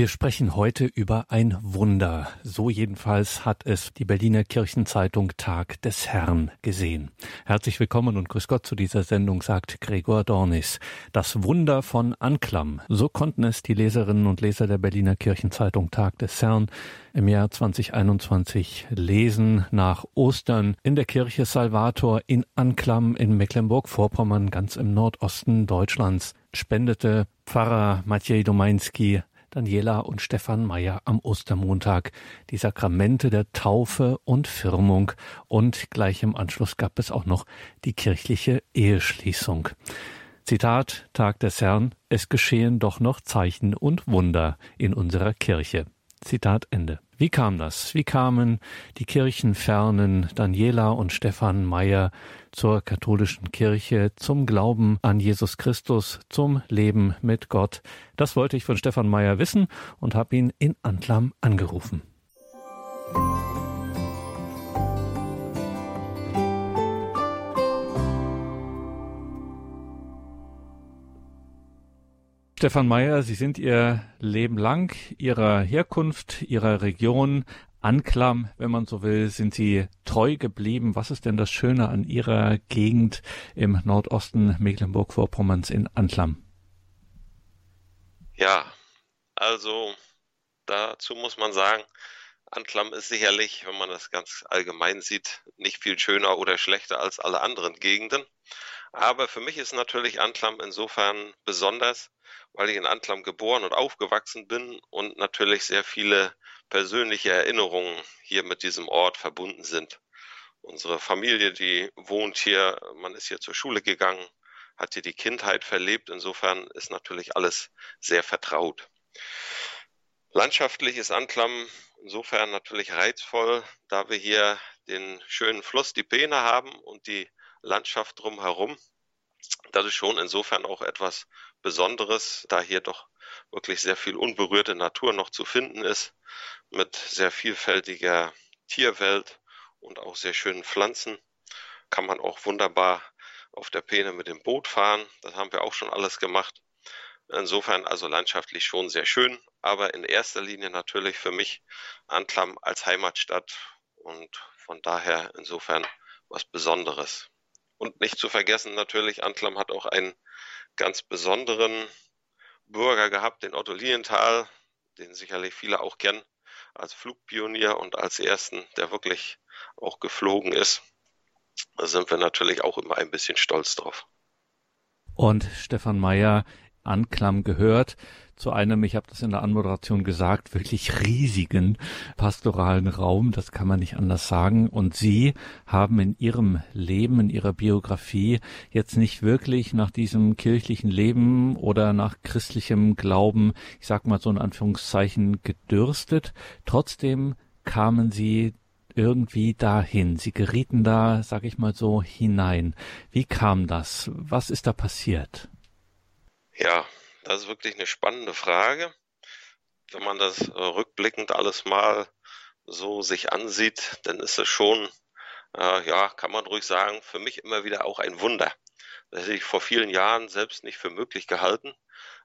Wir sprechen heute über ein Wunder. So jedenfalls hat es die Berliner Kirchenzeitung Tag des Herrn gesehen. Herzlich willkommen und grüß Gott zu dieser Sendung, sagt Gregor Dornis. Das Wunder von Anklam. So konnten es die Leserinnen und Leser der Berliner Kirchenzeitung Tag des Herrn im Jahr 2021 lesen nach Ostern in der Kirche Salvator in Anklam in Mecklenburg-Vorpommern, ganz im Nordosten Deutschlands spendete Pfarrer Maciej Domański Daniela und Stefan Meyer am Ostermontag die Sakramente der Taufe und Firmung und gleich im Anschluss gab es auch noch die kirchliche Eheschließung. Zitat Tag des Herrn, es geschehen doch noch Zeichen und Wunder in unserer Kirche. Zitat Ende. Wie kam das? Wie kamen die Kirchenfernen Daniela und Stefan Meyer zur katholischen Kirche, zum Glauben an Jesus Christus, zum Leben mit Gott? Das wollte ich von Stefan Meyer wissen und habe ihn in Antlam angerufen. Stefan Meyer, Sie sind Ihr Leben lang Ihrer Herkunft, Ihrer Region, Anklam, wenn man so will, sind Sie treu geblieben. Was ist denn das Schöne an Ihrer Gegend im Nordosten Mecklenburg-Vorpommerns in Anklam? Ja, also dazu muss man sagen, Anklam ist sicherlich, wenn man das ganz allgemein sieht, nicht viel schöner oder schlechter als alle anderen Gegenden. Aber für mich ist natürlich Anklam insofern besonders, weil ich in Antlam geboren und aufgewachsen bin und natürlich sehr viele persönliche Erinnerungen hier mit diesem Ort verbunden sind. Unsere Familie, die wohnt hier, man ist hier zur Schule gegangen, hat hier die Kindheit verlebt. Insofern ist natürlich alles sehr vertraut. Landschaftlich ist Antlam insofern natürlich reizvoll, da wir hier den schönen Fluss, die Peene haben und die Landschaft drumherum. Das ist schon insofern auch etwas Besonderes, da hier doch wirklich sehr viel unberührte Natur noch zu finden ist, mit sehr vielfältiger Tierwelt und auch sehr schönen Pflanzen. Kann man auch wunderbar auf der Peene mit dem Boot fahren. Das haben wir auch schon alles gemacht. Insofern also landschaftlich schon sehr schön, aber in erster Linie natürlich für mich Anklam als Heimatstadt und von daher insofern was Besonderes. Und nicht zu vergessen natürlich, Anklam hat auch einen ganz besonderen Bürger gehabt, den Otto Lienthal, den sicherlich viele auch kennen, als Flugpionier und als ersten, der wirklich auch geflogen ist. Da sind wir natürlich auch immer ein bisschen stolz drauf. Und Stefan Meyer, Anklam gehört zu einem, ich habe das in der Anmoderation gesagt, wirklich riesigen pastoralen Raum, das kann man nicht anders sagen. Und Sie haben in Ihrem Leben, in Ihrer Biografie jetzt nicht wirklich nach diesem kirchlichen Leben oder nach christlichem Glauben, ich sag mal so in Anführungszeichen, gedürstet. Trotzdem kamen Sie irgendwie dahin. Sie gerieten da, sag ich mal so, hinein. Wie kam das? Was ist da passiert? Ja, das ist wirklich eine spannende Frage. Wenn man das äh, rückblickend alles mal so sich ansieht, dann ist es schon, äh, ja, kann man ruhig sagen, für mich immer wieder auch ein Wunder. Das hätte ich vor vielen Jahren selbst nicht für möglich gehalten,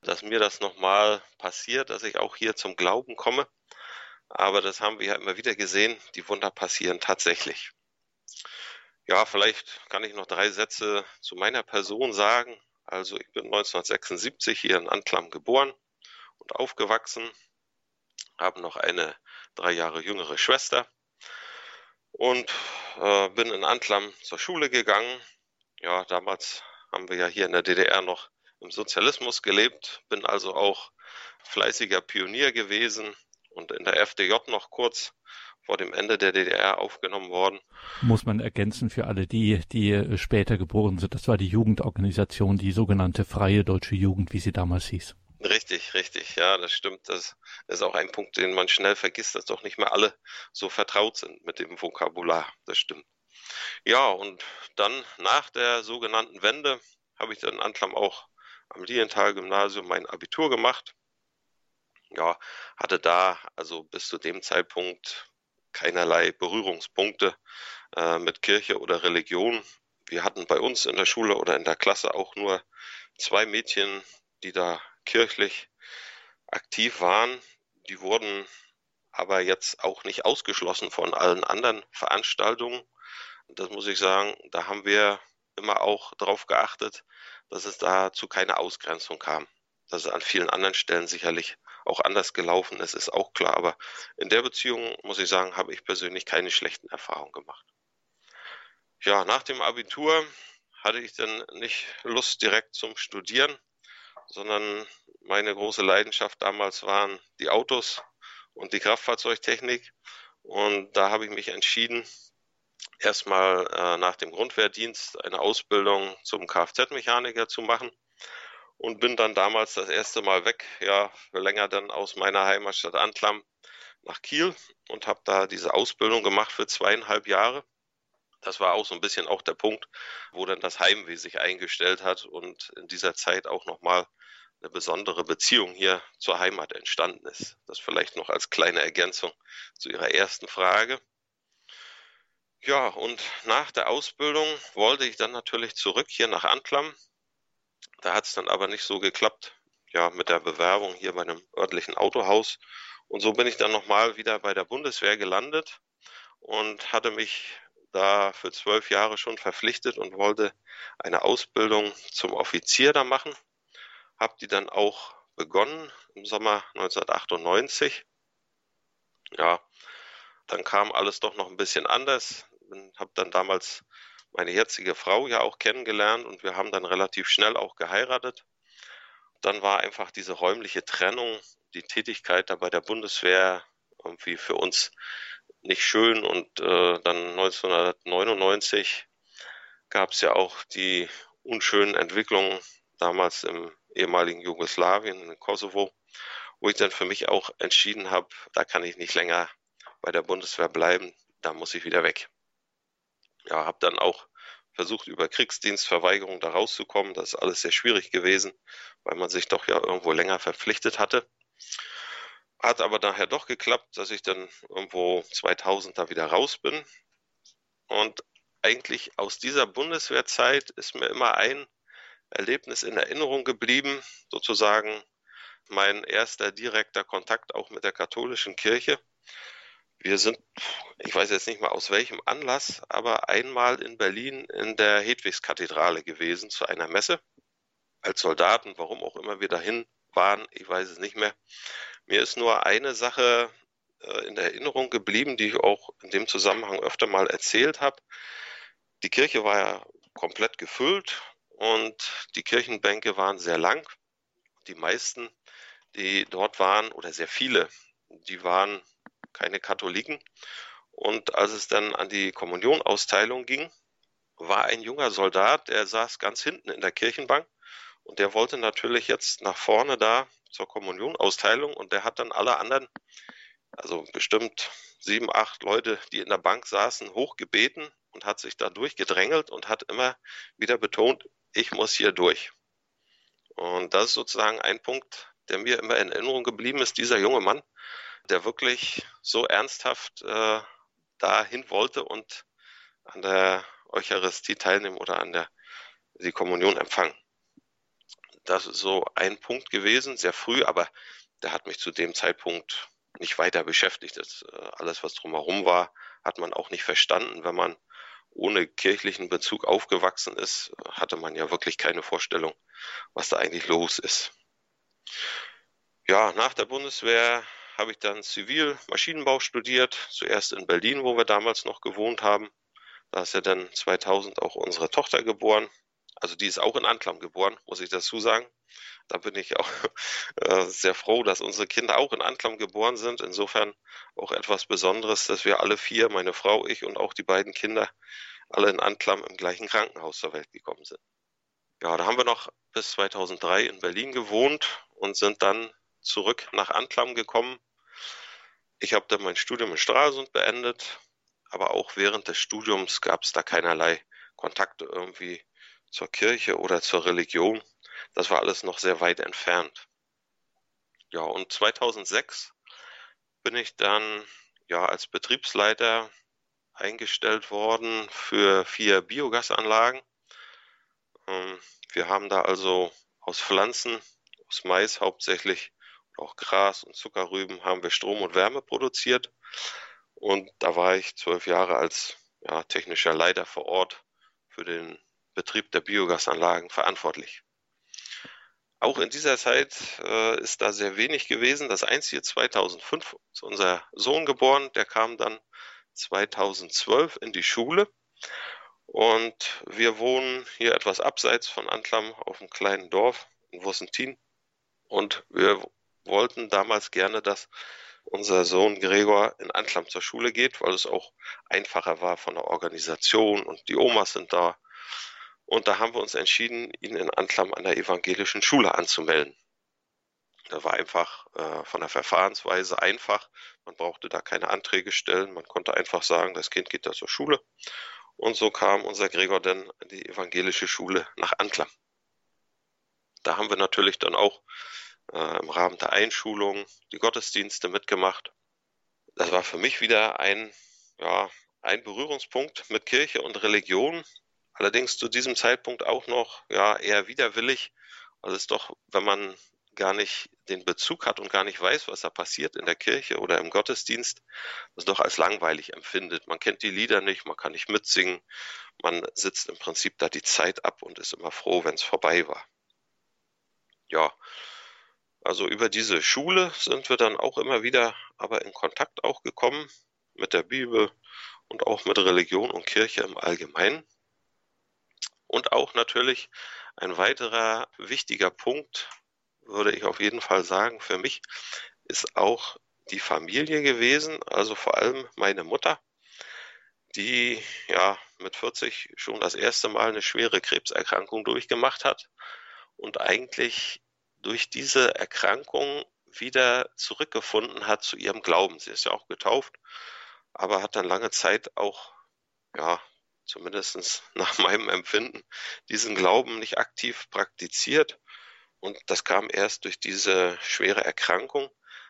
dass mir das nochmal passiert, dass ich auch hier zum Glauben komme. Aber das haben wir ja immer wieder gesehen, die Wunder passieren tatsächlich. Ja, vielleicht kann ich noch drei Sätze zu meiner Person sagen. Also ich bin 1976 hier in Anklam geboren und aufgewachsen, habe noch eine drei Jahre jüngere Schwester und äh, bin in Anklam zur Schule gegangen. Ja, damals haben wir ja hier in der DDR noch im Sozialismus gelebt, bin also auch fleißiger Pionier gewesen und in der FDJ noch kurz vor dem Ende der DDR aufgenommen worden. Muss man ergänzen für alle die, die äh, später geboren sind. Das war die Jugendorganisation, die sogenannte Freie Deutsche Jugend, wie sie damals hieß. Richtig, richtig, ja, das stimmt. Das ist auch ein Punkt, den man schnell vergisst, dass doch nicht mehr alle so vertraut sind mit dem Vokabular. Das stimmt. Ja, und dann nach der sogenannten Wende habe ich dann Anklam auch am Lienthal-Gymnasium mein Abitur gemacht. Ja, hatte da also bis zu dem Zeitpunkt keinerlei Berührungspunkte äh, mit Kirche oder Religion. Wir hatten bei uns in der Schule oder in der Klasse auch nur zwei Mädchen, die da kirchlich aktiv waren. Die wurden aber jetzt auch nicht ausgeschlossen von allen anderen Veranstaltungen. Das muss ich sagen, da haben wir immer auch darauf geachtet, dass es da zu keiner Ausgrenzung kam. Dass es an vielen anderen Stellen sicherlich auch anders gelaufen ist, ist auch klar. Aber in der Beziehung, muss ich sagen, habe ich persönlich keine schlechten Erfahrungen gemacht. Ja, nach dem Abitur hatte ich dann nicht Lust direkt zum Studieren, sondern meine große Leidenschaft damals waren die Autos und die Kraftfahrzeugtechnik. Und da habe ich mich entschieden, erstmal äh, nach dem Grundwehrdienst eine Ausbildung zum Kfz-Mechaniker zu machen und bin dann damals das erste Mal weg, ja, länger dann aus meiner Heimatstadt Antlam nach Kiel und habe da diese Ausbildung gemacht für zweieinhalb Jahre. Das war auch so ein bisschen auch der Punkt, wo dann das Heimweh sich eingestellt hat und in dieser Zeit auch nochmal eine besondere Beziehung hier zur Heimat entstanden ist. Das vielleicht noch als kleine Ergänzung zu Ihrer ersten Frage. Ja, und nach der Ausbildung wollte ich dann natürlich zurück hier nach Antlam. Da hat es dann aber nicht so geklappt, ja, mit der Bewerbung hier bei einem örtlichen Autohaus. Und so bin ich dann nochmal wieder bei der Bundeswehr gelandet und hatte mich da für zwölf Jahre schon verpflichtet und wollte eine Ausbildung zum Offizier da machen habe die dann auch begonnen im Sommer 1998. Ja, dann kam alles doch noch ein bisschen anders. Habe dann damals meine jetzige Frau ja auch kennengelernt und wir haben dann relativ schnell auch geheiratet. Dann war einfach diese räumliche Trennung, die Tätigkeit da bei der Bundeswehr irgendwie für uns nicht schön und äh, dann 1999 gab es ja auch die unschönen Entwicklungen damals im ehemaligen Jugoslawien, in Kosovo, wo ich dann für mich auch entschieden habe, da kann ich nicht länger bei der Bundeswehr bleiben, da muss ich wieder weg. Ja, habe dann auch versucht, über Kriegsdienstverweigerung da rauszukommen. Das ist alles sehr schwierig gewesen, weil man sich doch ja irgendwo länger verpflichtet hatte. Hat aber nachher doch geklappt, dass ich dann irgendwo 2000 da wieder raus bin. Und eigentlich aus dieser Bundeswehrzeit ist mir immer ein Erlebnis in Erinnerung geblieben, sozusagen mein erster direkter Kontakt auch mit der katholischen Kirche. Wir sind, ich weiß jetzt nicht mal aus welchem Anlass, aber einmal in Berlin in der Hedwigskathedrale gewesen zu einer Messe. Als Soldaten, warum auch immer wir dahin waren, ich weiß es nicht mehr. Mir ist nur eine Sache äh, in Erinnerung geblieben, die ich auch in dem Zusammenhang öfter mal erzählt habe. Die Kirche war ja komplett gefüllt und die Kirchenbänke waren sehr lang. Die meisten, die dort waren, oder sehr viele, die waren keine Katholiken. Und als es dann an die Kommunionausteilung ging, war ein junger Soldat, der saß ganz hinten in der Kirchenbank und der wollte natürlich jetzt nach vorne da zur Kommunionausteilung und der hat dann alle anderen, also bestimmt sieben, acht Leute, die in der Bank saßen, hochgebeten und hat sich da durchgedrängelt und hat immer wieder betont, ich muss hier durch. Und das ist sozusagen ein Punkt, der mir immer in Erinnerung geblieben ist, dieser junge Mann, der wirklich so ernsthaft äh, dahin wollte und an der Eucharistie teilnehmen oder an der die Kommunion empfangen. Das ist so ein Punkt gewesen, sehr früh, aber der hat mich zu dem Zeitpunkt nicht weiter beschäftigt. Das, äh, alles, was drumherum war, hat man auch nicht verstanden, wenn man ohne kirchlichen Bezug aufgewachsen ist, hatte man ja wirklich keine Vorstellung, was da eigentlich los ist. Ja, nach der Bundeswehr habe ich dann Zivil-Maschinenbau studiert, zuerst in Berlin, wo wir damals noch gewohnt haben. Da ist ja dann 2000 auch unsere Tochter geboren. Also die ist auch in Anklam geboren, muss ich dazu sagen. Da bin ich auch äh, sehr froh, dass unsere Kinder auch in Anklam geboren sind. Insofern auch etwas Besonderes, dass wir alle vier, meine Frau, ich und auch die beiden Kinder, alle in Anklam im gleichen Krankenhaus zur Welt gekommen sind. Ja, da haben wir noch bis 2003 in Berlin gewohnt und sind dann zurück nach Anklam gekommen. Ich habe dann mein Studium in Stralsund beendet, aber auch während des Studiums gab es da keinerlei Kontakte irgendwie zur Kirche oder zur Religion. Das war alles noch sehr weit entfernt. Ja, und 2006 bin ich dann ja als Betriebsleiter eingestellt worden für vier Biogasanlagen. Ähm, wir haben da also aus Pflanzen, aus Mais hauptsächlich auch Gras und Zuckerrüben haben wir Strom und Wärme produziert. Und da war ich zwölf Jahre als ja, technischer Leiter vor Ort für den Betrieb der Biogasanlagen verantwortlich. Auch in dieser Zeit äh, ist da sehr wenig gewesen. Das einzige 2005 ist unser Sohn geboren. Der kam dann 2012 in die Schule. Und wir wohnen hier etwas abseits von Antlam auf einem kleinen Dorf in Wussentin. Und wir wollten damals gerne, dass unser Sohn Gregor in Antlam zur Schule geht, weil es auch einfacher war von der Organisation und die Omas sind da. Und da haben wir uns entschieden, ihn in Antlam an der evangelischen Schule anzumelden. Das war einfach äh, von der Verfahrensweise einfach. Man brauchte da keine Anträge stellen. Man konnte einfach sagen, das Kind geht da zur Schule. Und so kam unser Gregor dann an die evangelische Schule nach Antlam. Da haben wir natürlich dann auch äh, im Rahmen der Einschulung die Gottesdienste mitgemacht. Das war für mich wieder ein, ja, ein Berührungspunkt mit Kirche und Religion. Allerdings zu diesem Zeitpunkt auch noch ja, eher widerwillig, weil es doch, wenn man gar nicht den Bezug hat und gar nicht weiß, was da passiert in der Kirche oder im Gottesdienst, das doch als langweilig empfindet. Man kennt die Lieder nicht, man kann nicht mitsingen, man sitzt im Prinzip da die Zeit ab und ist immer froh, wenn es vorbei war. Ja, also über diese Schule sind wir dann auch immer wieder aber in Kontakt auch gekommen mit der Bibel und auch mit Religion und Kirche im Allgemeinen. Und auch natürlich ein weiterer wichtiger Punkt, würde ich auf jeden Fall sagen, für mich ist auch die Familie gewesen, also vor allem meine Mutter, die ja mit 40 schon das erste Mal eine schwere Krebserkrankung durchgemacht hat und eigentlich durch diese Erkrankung wieder zurückgefunden hat zu ihrem Glauben. Sie ist ja auch getauft, aber hat dann lange Zeit auch, ja, zumindest nach meinem Empfinden, diesen Glauben nicht aktiv praktiziert. Und das kam erst durch diese schwere Erkrankung,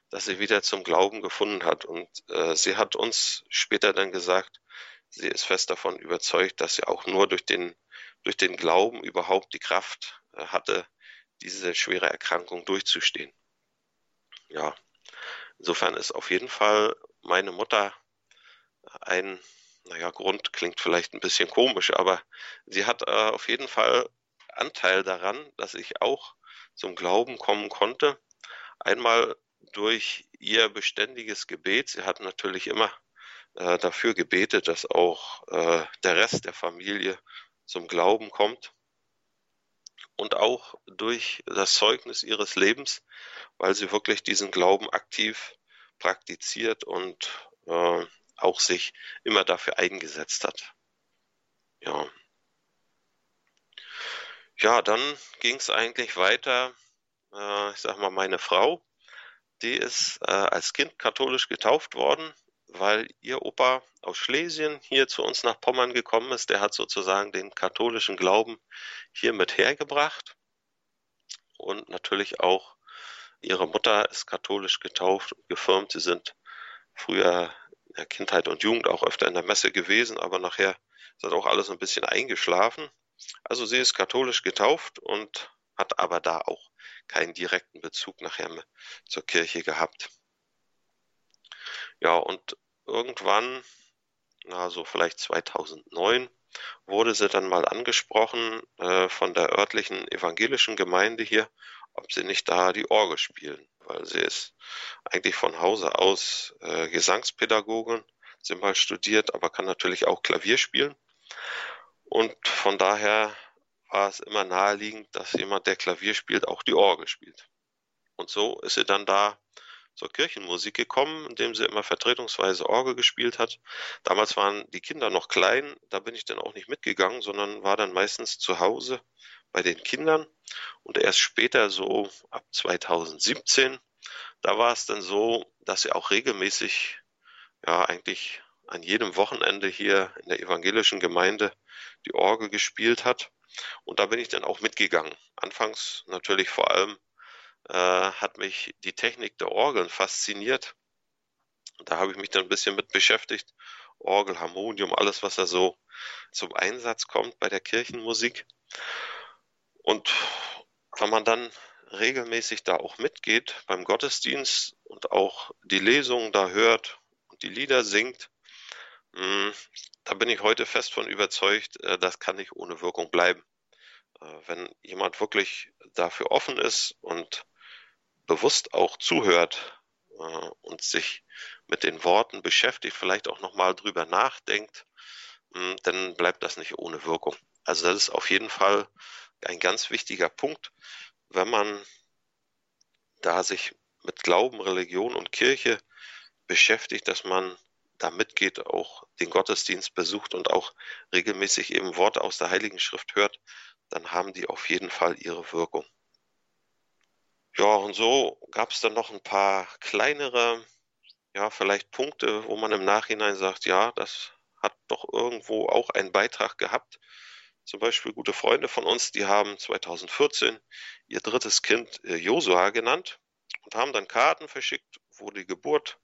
dass sie wieder zum Glauben gefunden hat. Und äh, sie hat uns später dann gesagt, sie ist fest davon überzeugt, dass sie auch nur durch den, durch den Glauben überhaupt die Kraft äh, hatte, diese schwere Erkrankung durchzustehen. Ja, insofern ist auf jeden Fall meine Mutter ein, naja, Grund klingt vielleicht ein bisschen komisch, aber sie hat äh, auf jeden Fall Anteil daran, dass ich auch zum Glauben kommen konnte. Einmal durch ihr beständiges Gebet. Sie hat natürlich immer äh, dafür gebetet, dass auch äh, der Rest der Familie zum Glauben kommt und auch durch das Zeugnis ihres Lebens, weil sie wirklich diesen Glauben aktiv praktiziert und äh, auch sich immer dafür eingesetzt hat. Ja. Ja, dann ging es eigentlich weiter. Äh, ich sag mal, meine Frau, die ist äh, als Kind katholisch getauft worden weil ihr Opa aus Schlesien hier zu uns nach Pommern gekommen ist. Der hat sozusagen den katholischen Glauben hier mit hergebracht. Und natürlich auch ihre Mutter ist katholisch getauft und gefirmt. Sie sind früher in der Kindheit und Jugend auch öfter in der Messe gewesen, aber nachher ist das auch alles ein bisschen eingeschlafen. Also sie ist katholisch getauft und hat aber da auch keinen direkten Bezug nachher zur Kirche gehabt. Ja, und irgendwann, na so vielleicht 2009, wurde sie dann mal angesprochen äh, von der örtlichen evangelischen Gemeinde hier, ob sie nicht da die Orgel spielen, weil sie ist eigentlich von Hause aus äh, Gesangspädagogin, sie mal studiert, aber kann natürlich auch Klavier spielen. Und von daher war es immer naheliegend, dass jemand, der Klavier spielt, auch die Orgel spielt. Und so ist sie dann da zur Kirchenmusik gekommen, indem sie immer vertretungsweise Orgel gespielt hat. Damals waren die Kinder noch klein, da bin ich dann auch nicht mitgegangen, sondern war dann meistens zu Hause bei den Kindern. Und erst später, so ab 2017, da war es dann so, dass sie auch regelmäßig, ja, eigentlich an jedem Wochenende hier in der evangelischen Gemeinde die Orgel gespielt hat. Und da bin ich dann auch mitgegangen. Anfangs natürlich vor allem äh, hat mich die Technik der Orgeln fasziniert. Da habe ich mich dann ein bisschen mit beschäftigt. Orgel, Harmonium, alles, was da so zum Einsatz kommt bei der Kirchenmusik. Und wenn man dann regelmäßig da auch mitgeht beim Gottesdienst und auch die Lesungen da hört und die Lieder singt, hm, da bin ich heute fest von überzeugt, äh, das kann nicht ohne Wirkung bleiben. Äh, wenn jemand wirklich dafür offen ist und bewusst auch zuhört äh, und sich mit den Worten beschäftigt, vielleicht auch nochmal drüber nachdenkt, hm, dann bleibt das nicht ohne Wirkung. Also das ist auf jeden Fall ein ganz wichtiger Punkt, wenn man da sich mit Glauben, Religion und Kirche beschäftigt, dass man da mitgeht, auch den Gottesdienst besucht und auch regelmäßig eben Worte aus der Heiligen Schrift hört, dann haben die auf jeden Fall ihre Wirkung. Ja, und so gab es dann noch ein paar kleinere, ja, vielleicht Punkte, wo man im Nachhinein sagt, ja, das hat doch irgendwo auch einen Beitrag gehabt. Zum Beispiel gute Freunde von uns, die haben 2014 ihr drittes Kind äh, Josua genannt und haben dann Karten verschickt, wo die Geburt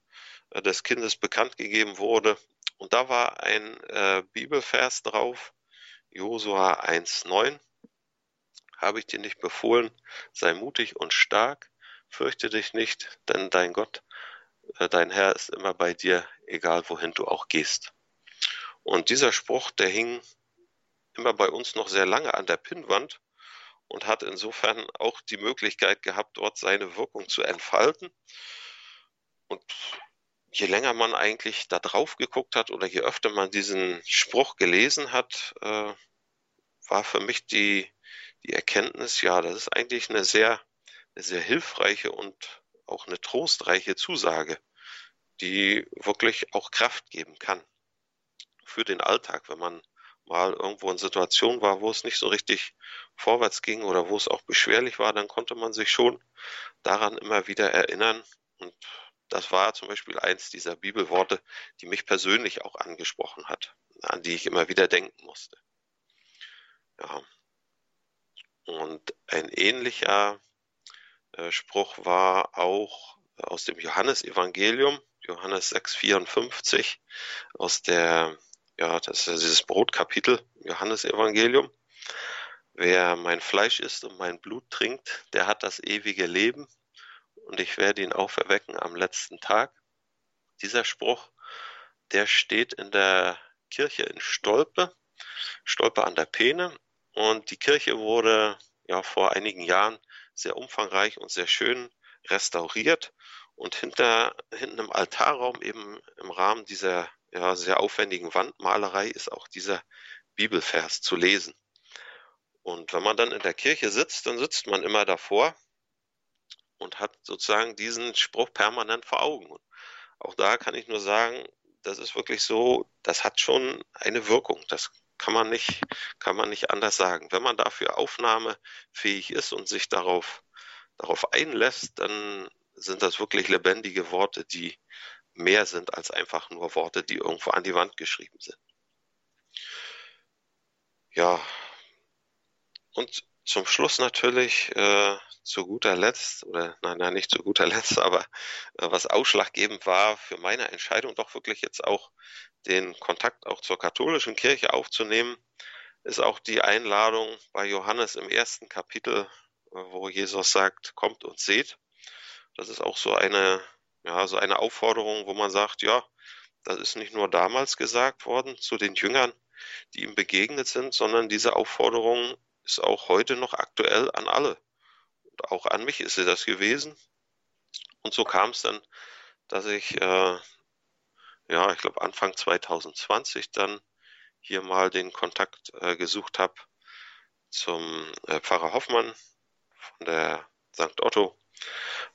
äh, des Kindes bekannt gegeben wurde. Und da war ein äh, Bibelvers drauf, Josua 1,9. Habe ich dir nicht befohlen, sei mutig und stark, fürchte dich nicht, denn dein Gott, äh, dein Herr ist immer bei dir, egal wohin du auch gehst. Und dieser Spruch, der hing immer bei uns noch sehr lange an der Pinnwand und hat insofern auch die Möglichkeit gehabt, dort seine Wirkung zu entfalten. Und je länger man eigentlich da drauf geguckt hat oder je öfter man diesen Spruch gelesen hat, äh, war für mich die, die Erkenntnis, ja, das ist eigentlich eine sehr, eine sehr hilfreiche und auch eine trostreiche Zusage, die wirklich auch Kraft geben kann für den Alltag, wenn man mal irgendwo in Situationen war, wo es nicht so richtig vorwärts ging oder wo es auch beschwerlich war, dann konnte man sich schon daran immer wieder erinnern. Und das war zum Beispiel eins dieser Bibelworte, die mich persönlich auch angesprochen hat, an die ich immer wieder denken musste. Ja. Und ein ähnlicher äh, Spruch war auch aus dem Johannesevangelium, Johannes 6,54, aus der ja, das ist dieses Brotkapitel Johannesevangelium. Wer mein Fleisch isst und mein Blut trinkt, der hat das ewige Leben und ich werde ihn auferwecken am letzten Tag. Dieser Spruch, der steht in der Kirche in Stolpe, Stolpe an der Peene und die Kirche wurde ja vor einigen Jahren sehr umfangreich und sehr schön restauriert und hinter hinten im Altarraum eben im Rahmen dieser ja, sehr aufwendigen Wandmalerei ist auch dieser Bibelvers zu lesen. Und wenn man dann in der Kirche sitzt, dann sitzt man immer davor und hat sozusagen diesen Spruch permanent vor Augen. Und auch da kann ich nur sagen, das ist wirklich so, das hat schon eine Wirkung. Das kann man nicht, kann man nicht anders sagen. Wenn man dafür aufnahmefähig ist und sich darauf, darauf einlässt, dann sind das wirklich lebendige Worte, die mehr sind als einfach nur Worte, die irgendwo an die Wand geschrieben sind. Ja, und zum Schluss natürlich äh, zu guter Letzt, oder nein, nein, nicht zu guter Letzt, aber äh, was ausschlaggebend war für meine Entscheidung, doch wirklich jetzt auch den Kontakt auch zur katholischen Kirche aufzunehmen, ist auch die Einladung bei Johannes im ersten Kapitel, äh, wo Jesus sagt, kommt und seht. Das ist auch so eine ja, so eine Aufforderung, wo man sagt, ja, das ist nicht nur damals gesagt worden zu den Jüngern, die ihm begegnet sind, sondern diese Aufforderung ist auch heute noch aktuell an alle. Und auch an mich ist sie das gewesen. Und so kam es dann, dass ich, äh, ja, ich glaube Anfang 2020 dann hier mal den Kontakt äh, gesucht habe zum äh, Pfarrer Hoffmann von der St. Otto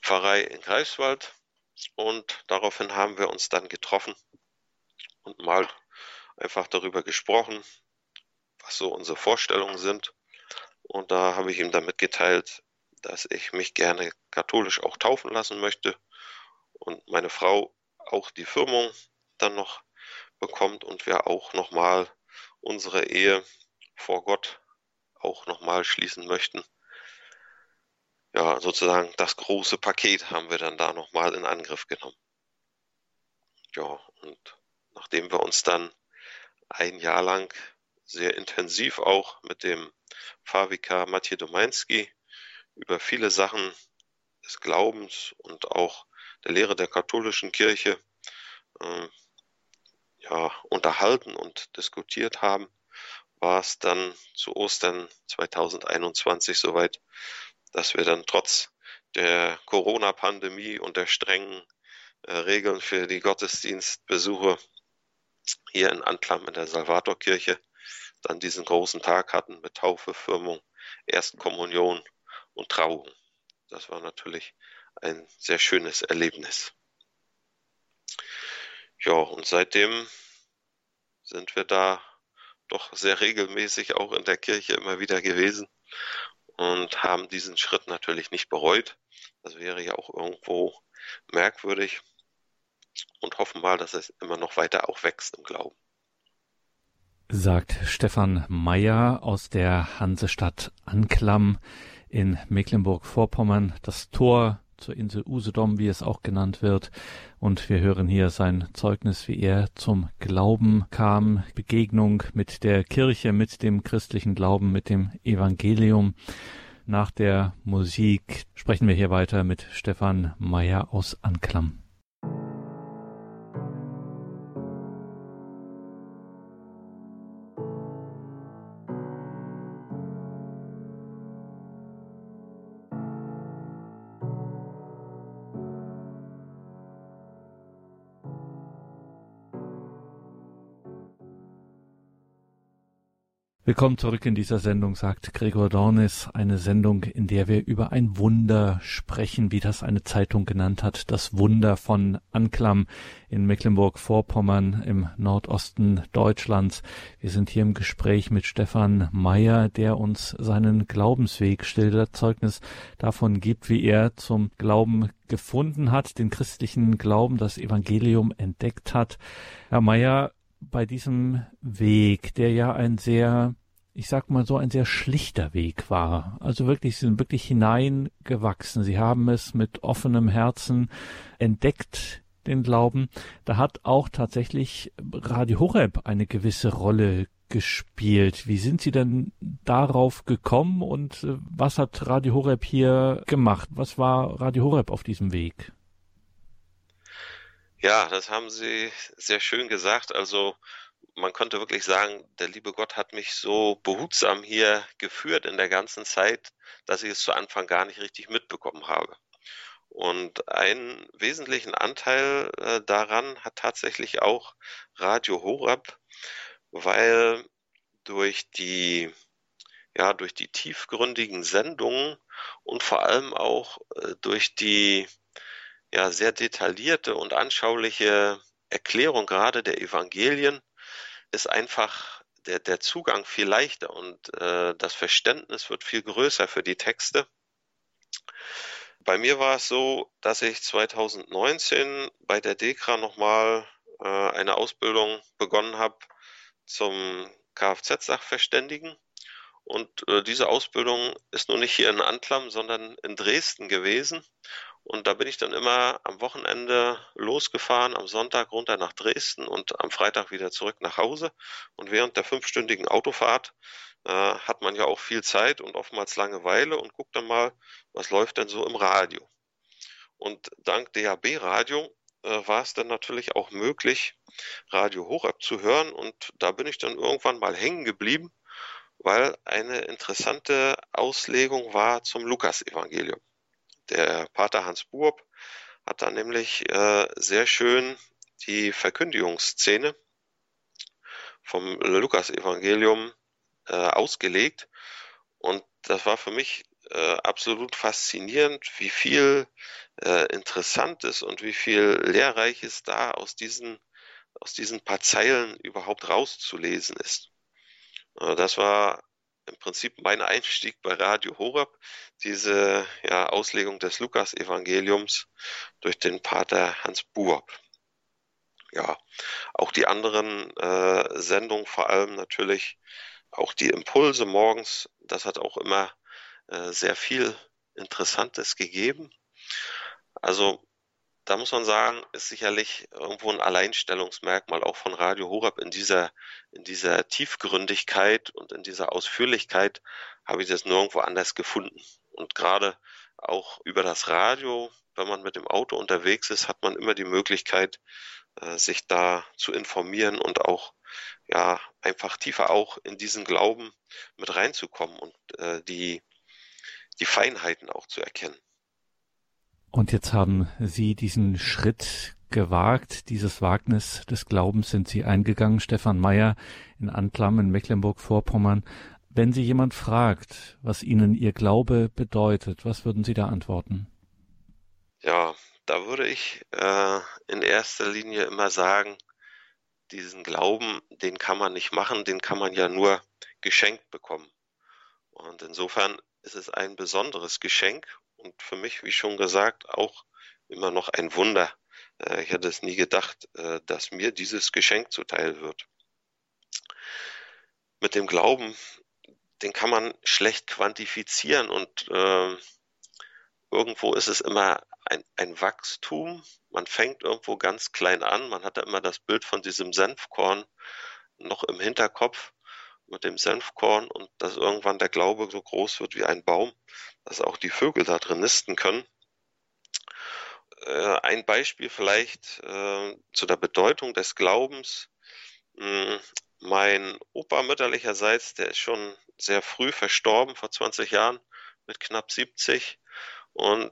Pfarrei in Greifswald. Und daraufhin haben wir uns dann getroffen und mal einfach darüber gesprochen, was so unsere Vorstellungen sind. Und da habe ich ihm dann mitgeteilt, dass ich mich gerne katholisch auch taufen lassen möchte und meine Frau auch die Firmung dann noch bekommt und wir auch nochmal unsere Ehe vor Gott auch nochmal schließen möchten ja, sozusagen das große Paket haben wir dann da nochmal in Angriff genommen. Ja, und nachdem wir uns dann ein Jahr lang sehr intensiv auch mit dem Fahrvikar Mathieu Domainski über viele Sachen des Glaubens und auch der Lehre der katholischen Kirche äh, ja, unterhalten und diskutiert haben, war es dann zu Ostern 2021 soweit, dass wir dann trotz der Corona-Pandemie und der strengen äh, Regeln für die Gottesdienstbesuche hier in Anklam in der Salvatorkirche dann diesen großen Tag hatten mit Taufe, Firmung, Erstkommunion und Trauung. Das war natürlich ein sehr schönes Erlebnis. Ja, und seitdem sind wir da doch sehr regelmäßig auch in der Kirche immer wieder gewesen und haben diesen Schritt natürlich nicht bereut. Das wäre ja auch irgendwo merkwürdig und hoffen mal, dass es immer noch weiter auch wächst im Glauben. Sagt Stefan Meyer aus der Hansestadt Anklam in Mecklenburg-Vorpommern. Das Tor zur Insel Usedom, wie es auch genannt wird. Und wir hören hier sein Zeugnis, wie er zum Glauben kam, Begegnung mit der Kirche, mit dem christlichen Glauben, mit dem Evangelium. Nach der Musik sprechen wir hier weiter mit Stefan Meyer aus Anklam. Willkommen zurück in dieser Sendung, sagt Gregor Dornis. Eine Sendung, in der wir über ein Wunder sprechen, wie das eine Zeitung genannt hat. Das Wunder von Anklam in Mecklenburg-Vorpommern im Nordosten Deutschlands. Wir sind hier im Gespräch mit Stefan Meyer, der uns seinen Glaubensweg schildert, Zeugnis davon gibt, wie er zum Glauben gefunden hat, den christlichen Glauben, das Evangelium entdeckt hat. Herr Meyer, bei diesem Weg, der ja ein sehr, ich sag mal so, ein sehr schlichter Weg war. Also wirklich, sie sind wirklich hineingewachsen. Sie haben es mit offenem Herzen entdeckt, den Glauben. Da hat auch tatsächlich Radio Horeb eine gewisse Rolle gespielt. Wie sind Sie denn darauf gekommen und äh, was hat Radio Horeb hier gemacht? Was war Radio Horeb auf diesem Weg? Ja, das haben Sie sehr schön gesagt. Also man könnte wirklich sagen, der liebe Gott hat mich so behutsam hier geführt in der ganzen Zeit, dass ich es zu Anfang gar nicht richtig mitbekommen habe. Und einen wesentlichen Anteil äh, daran hat tatsächlich auch Radio Horab, weil durch die ja, durch die tiefgründigen Sendungen und vor allem auch äh, durch die ja sehr detaillierte und anschauliche Erklärung gerade der Evangelien ist einfach der, der Zugang viel leichter und äh, das Verständnis wird viel größer für die Texte. Bei mir war es so, dass ich 2019 bei der DEKRA nochmal äh, eine Ausbildung begonnen habe zum Kfz-Sachverständigen. Und äh, diese Ausbildung ist nun nicht hier in Antlam, sondern in Dresden gewesen. Und da bin ich dann immer am Wochenende losgefahren, am Sonntag runter nach Dresden und am Freitag wieder zurück nach Hause. Und während der fünfstündigen Autofahrt äh, hat man ja auch viel Zeit und oftmals Langeweile und guckt dann mal, was läuft denn so im Radio. Und dank DAB-Radio äh, war es dann natürlich auch möglich, Radio Horab zu hören. Und da bin ich dann irgendwann mal hängen geblieben, weil eine interessante Auslegung war zum Lukas-Evangelium. Der Pater Hans Buob hat da nämlich äh, sehr schön die Verkündigungsszene vom Lukas-Evangelium äh, ausgelegt. Und das war für mich äh, absolut faszinierend, wie viel äh, Interessantes und wie viel Lehrreiches da aus diesen, aus diesen paar Zeilen überhaupt rauszulesen ist. Äh, das war im Prinzip mein Einstieg bei Radio Horab, diese ja, Auslegung des Lukas-Evangeliums durch den Pater Hans Buob. Ja, auch die anderen äh, Sendungen, vor allem natürlich auch die Impulse morgens, das hat auch immer äh, sehr viel Interessantes gegeben. Also da muss man sagen, ist sicherlich irgendwo ein Alleinstellungsmerkmal auch von Radio Horab in dieser, in dieser Tiefgründigkeit und in dieser Ausführlichkeit habe ich das nirgendwo anders gefunden. Und gerade auch über das Radio, wenn man mit dem Auto unterwegs ist, hat man immer die Möglichkeit, äh, sich da zu informieren und auch ja einfach tiefer auch in diesen Glauben mit reinzukommen und äh, die die Feinheiten auch zu erkennen. Und jetzt haben Sie diesen Schritt gewagt, dieses Wagnis des Glaubens sind Sie eingegangen, Stefan Meyer in Anklam in Mecklenburg-Vorpommern. Wenn Sie jemand fragt, was Ihnen Ihr Glaube bedeutet, was würden Sie da antworten? Ja, da würde ich äh, in erster Linie immer sagen, diesen Glauben, den kann man nicht machen, den kann man ja nur geschenkt bekommen. Und insofern ist es ein besonderes Geschenk und für mich, wie schon gesagt, auch immer noch ein Wunder. Äh, ich hätte es nie gedacht, äh, dass mir dieses Geschenk zuteil wird. Mit dem Glauben, den kann man schlecht quantifizieren und äh, irgendwo ist es immer ein, ein Wachstum. Man fängt irgendwo ganz klein an. Man hat da immer das Bild von diesem Senfkorn noch im Hinterkopf mit dem Senfkorn und dass irgendwann der Glaube so groß wird wie ein Baum, dass auch die Vögel da drin nisten können. Äh, ein Beispiel vielleicht äh, zu der Bedeutung des Glaubens. Hm, mein Opa mütterlicherseits, der ist schon sehr früh verstorben, vor 20 Jahren, mit knapp 70. Und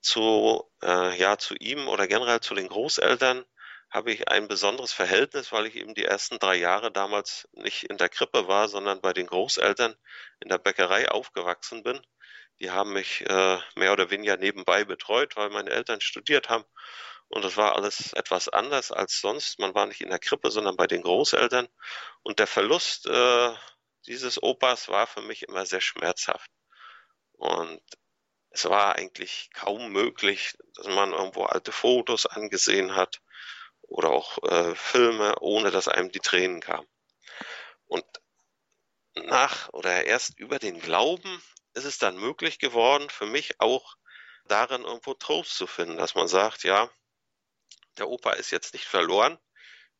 zu, äh, ja, zu ihm oder generell zu den Großeltern habe ich ein besonderes Verhältnis, weil ich eben die ersten drei Jahre damals nicht in der Krippe war, sondern bei den Großeltern in der Bäckerei aufgewachsen bin. Die haben mich äh, mehr oder weniger nebenbei betreut, weil meine Eltern studiert haben. Und das war alles etwas anders als sonst. Man war nicht in der Krippe, sondern bei den Großeltern. Und der Verlust äh, dieses Opas war für mich immer sehr schmerzhaft. Und es war eigentlich kaum möglich, dass man irgendwo alte Fotos angesehen hat oder auch äh, Filme, ohne dass einem die Tränen kamen. Und nach oder erst über den Glauben ist es dann möglich geworden, für mich auch darin irgendwo Trost zu finden, dass man sagt, ja, der Opa ist jetzt nicht verloren,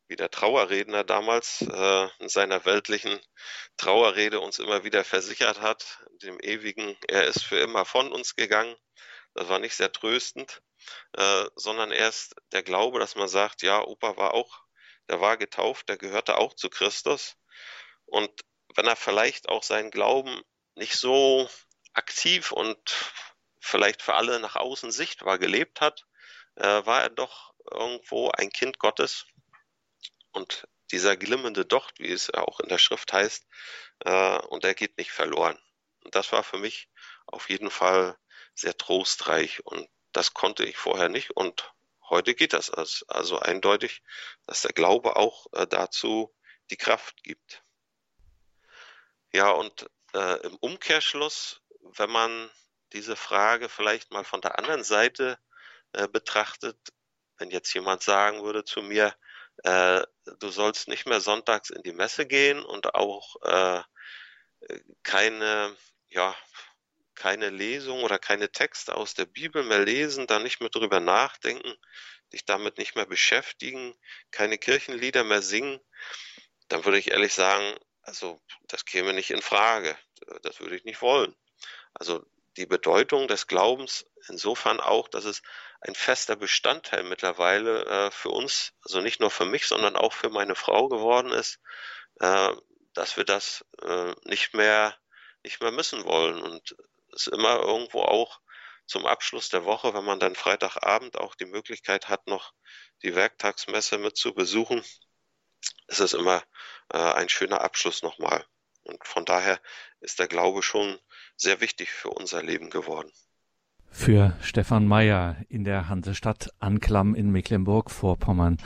wie der Trauerredner damals äh, in seiner weltlichen Trauerrede uns immer wieder versichert hat, dem ewigen, er ist für immer von uns gegangen. Das war nicht sehr tröstend, äh, sondern erst der Glaube, dass man sagt, ja, Opa war auch, der war getauft, der gehörte auch zu Christus. Und wenn er vielleicht auch seinen Glauben nicht so aktiv und vielleicht für alle nach außen sichtbar gelebt hat, äh, war er doch irgendwo ein Kind Gottes. Und dieser glimmende Docht, wie es auch in der Schrift heißt, äh, und er geht nicht verloren. Und das war für mich auf jeden Fall sehr trostreich und das konnte ich vorher nicht und heute geht das also eindeutig, dass der Glaube auch äh, dazu die Kraft gibt. Ja, und äh, im Umkehrschluss, wenn man diese Frage vielleicht mal von der anderen Seite äh, betrachtet, wenn jetzt jemand sagen würde zu mir, äh, du sollst nicht mehr sonntags in die Messe gehen und auch äh, keine, ja, keine Lesung oder keine Texte aus der Bibel mehr lesen, da nicht mehr drüber nachdenken, dich damit nicht mehr beschäftigen, keine Kirchenlieder mehr singen, dann würde ich ehrlich sagen, also das käme nicht in Frage. Das würde ich nicht wollen. Also die Bedeutung des Glaubens insofern auch, dass es ein fester Bestandteil mittlerweile äh, für uns, also nicht nur für mich, sondern auch für meine Frau geworden ist, äh, dass wir das äh, nicht mehr nicht mehr missen wollen und es immer irgendwo auch zum Abschluss der Woche, wenn man dann Freitagabend auch die Möglichkeit hat, noch die Werktagsmesse mit zu besuchen, ist es immer äh, ein schöner Abschluss nochmal. Und von daher ist der Glaube schon sehr wichtig für unser Leben geworden. Für Stefan Meyer in der Hansestadt Anklam in Mecklenburg-Vorpommern.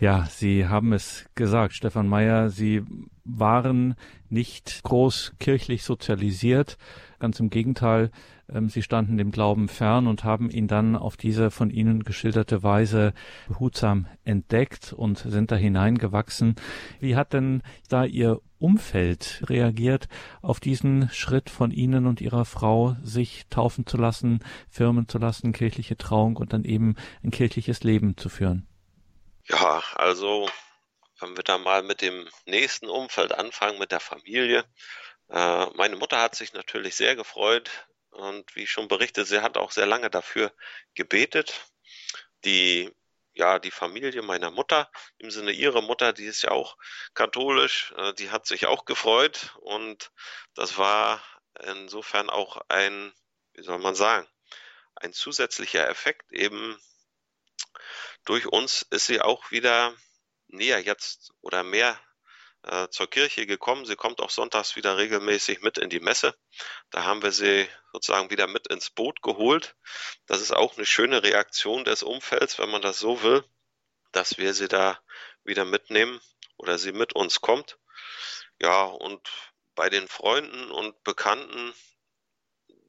Ja, Sie haben es gesagt, Stefan Meyer, Sie waren nicht groß kirchlich sozialisiert. Ganz im Gegenteil, ähm, sie standen dem Glauben fern und haben ihn dann auf diese von Ihnen geschilderte Weise behutsam entdeckt und sind da hineingewachsen. Wie hat denn da Ihr Umfeld reagiert auf diesen Schritt von Ihnen und Ihrer Frau, sich taufen zu lassen, firmen zu lassen, kirchliche Trauung und dann eben ein kirchliches Leben zu führen? Ja, also wenn wir da mal mit dem nächsten Umfeld anfangen, mit der Familie. Äh, meine Mutter hat sich natürlich sehr gefreut, Und wie schon berichtet, sie hat auch sehr lange dafür gebetet. Die ja, die Familie meiner Mutter, im Sinne ihrer Mutter, die ist ja auch katholisch, äh, die hat sich auch gefreut und das war insofern auch ein, wie soll man sagen, ein zusätzlicher Effekt eben durch uns ist sie auch wieder näher jetzt oder mehr äh, zur Kirche gekommen. Sie kommt auch sonntags wieder regelmäßig mit in die Messe. Da haben wir sie sozusagen wieder mit ins Boot geholt. Das ist auch eine schöne Reaktion des Umfelds, wenn man das so will, dass wir sie da wieder mitnehmen oder sie mit uns kommt. Ja, und bei den Freunden und Bekannten,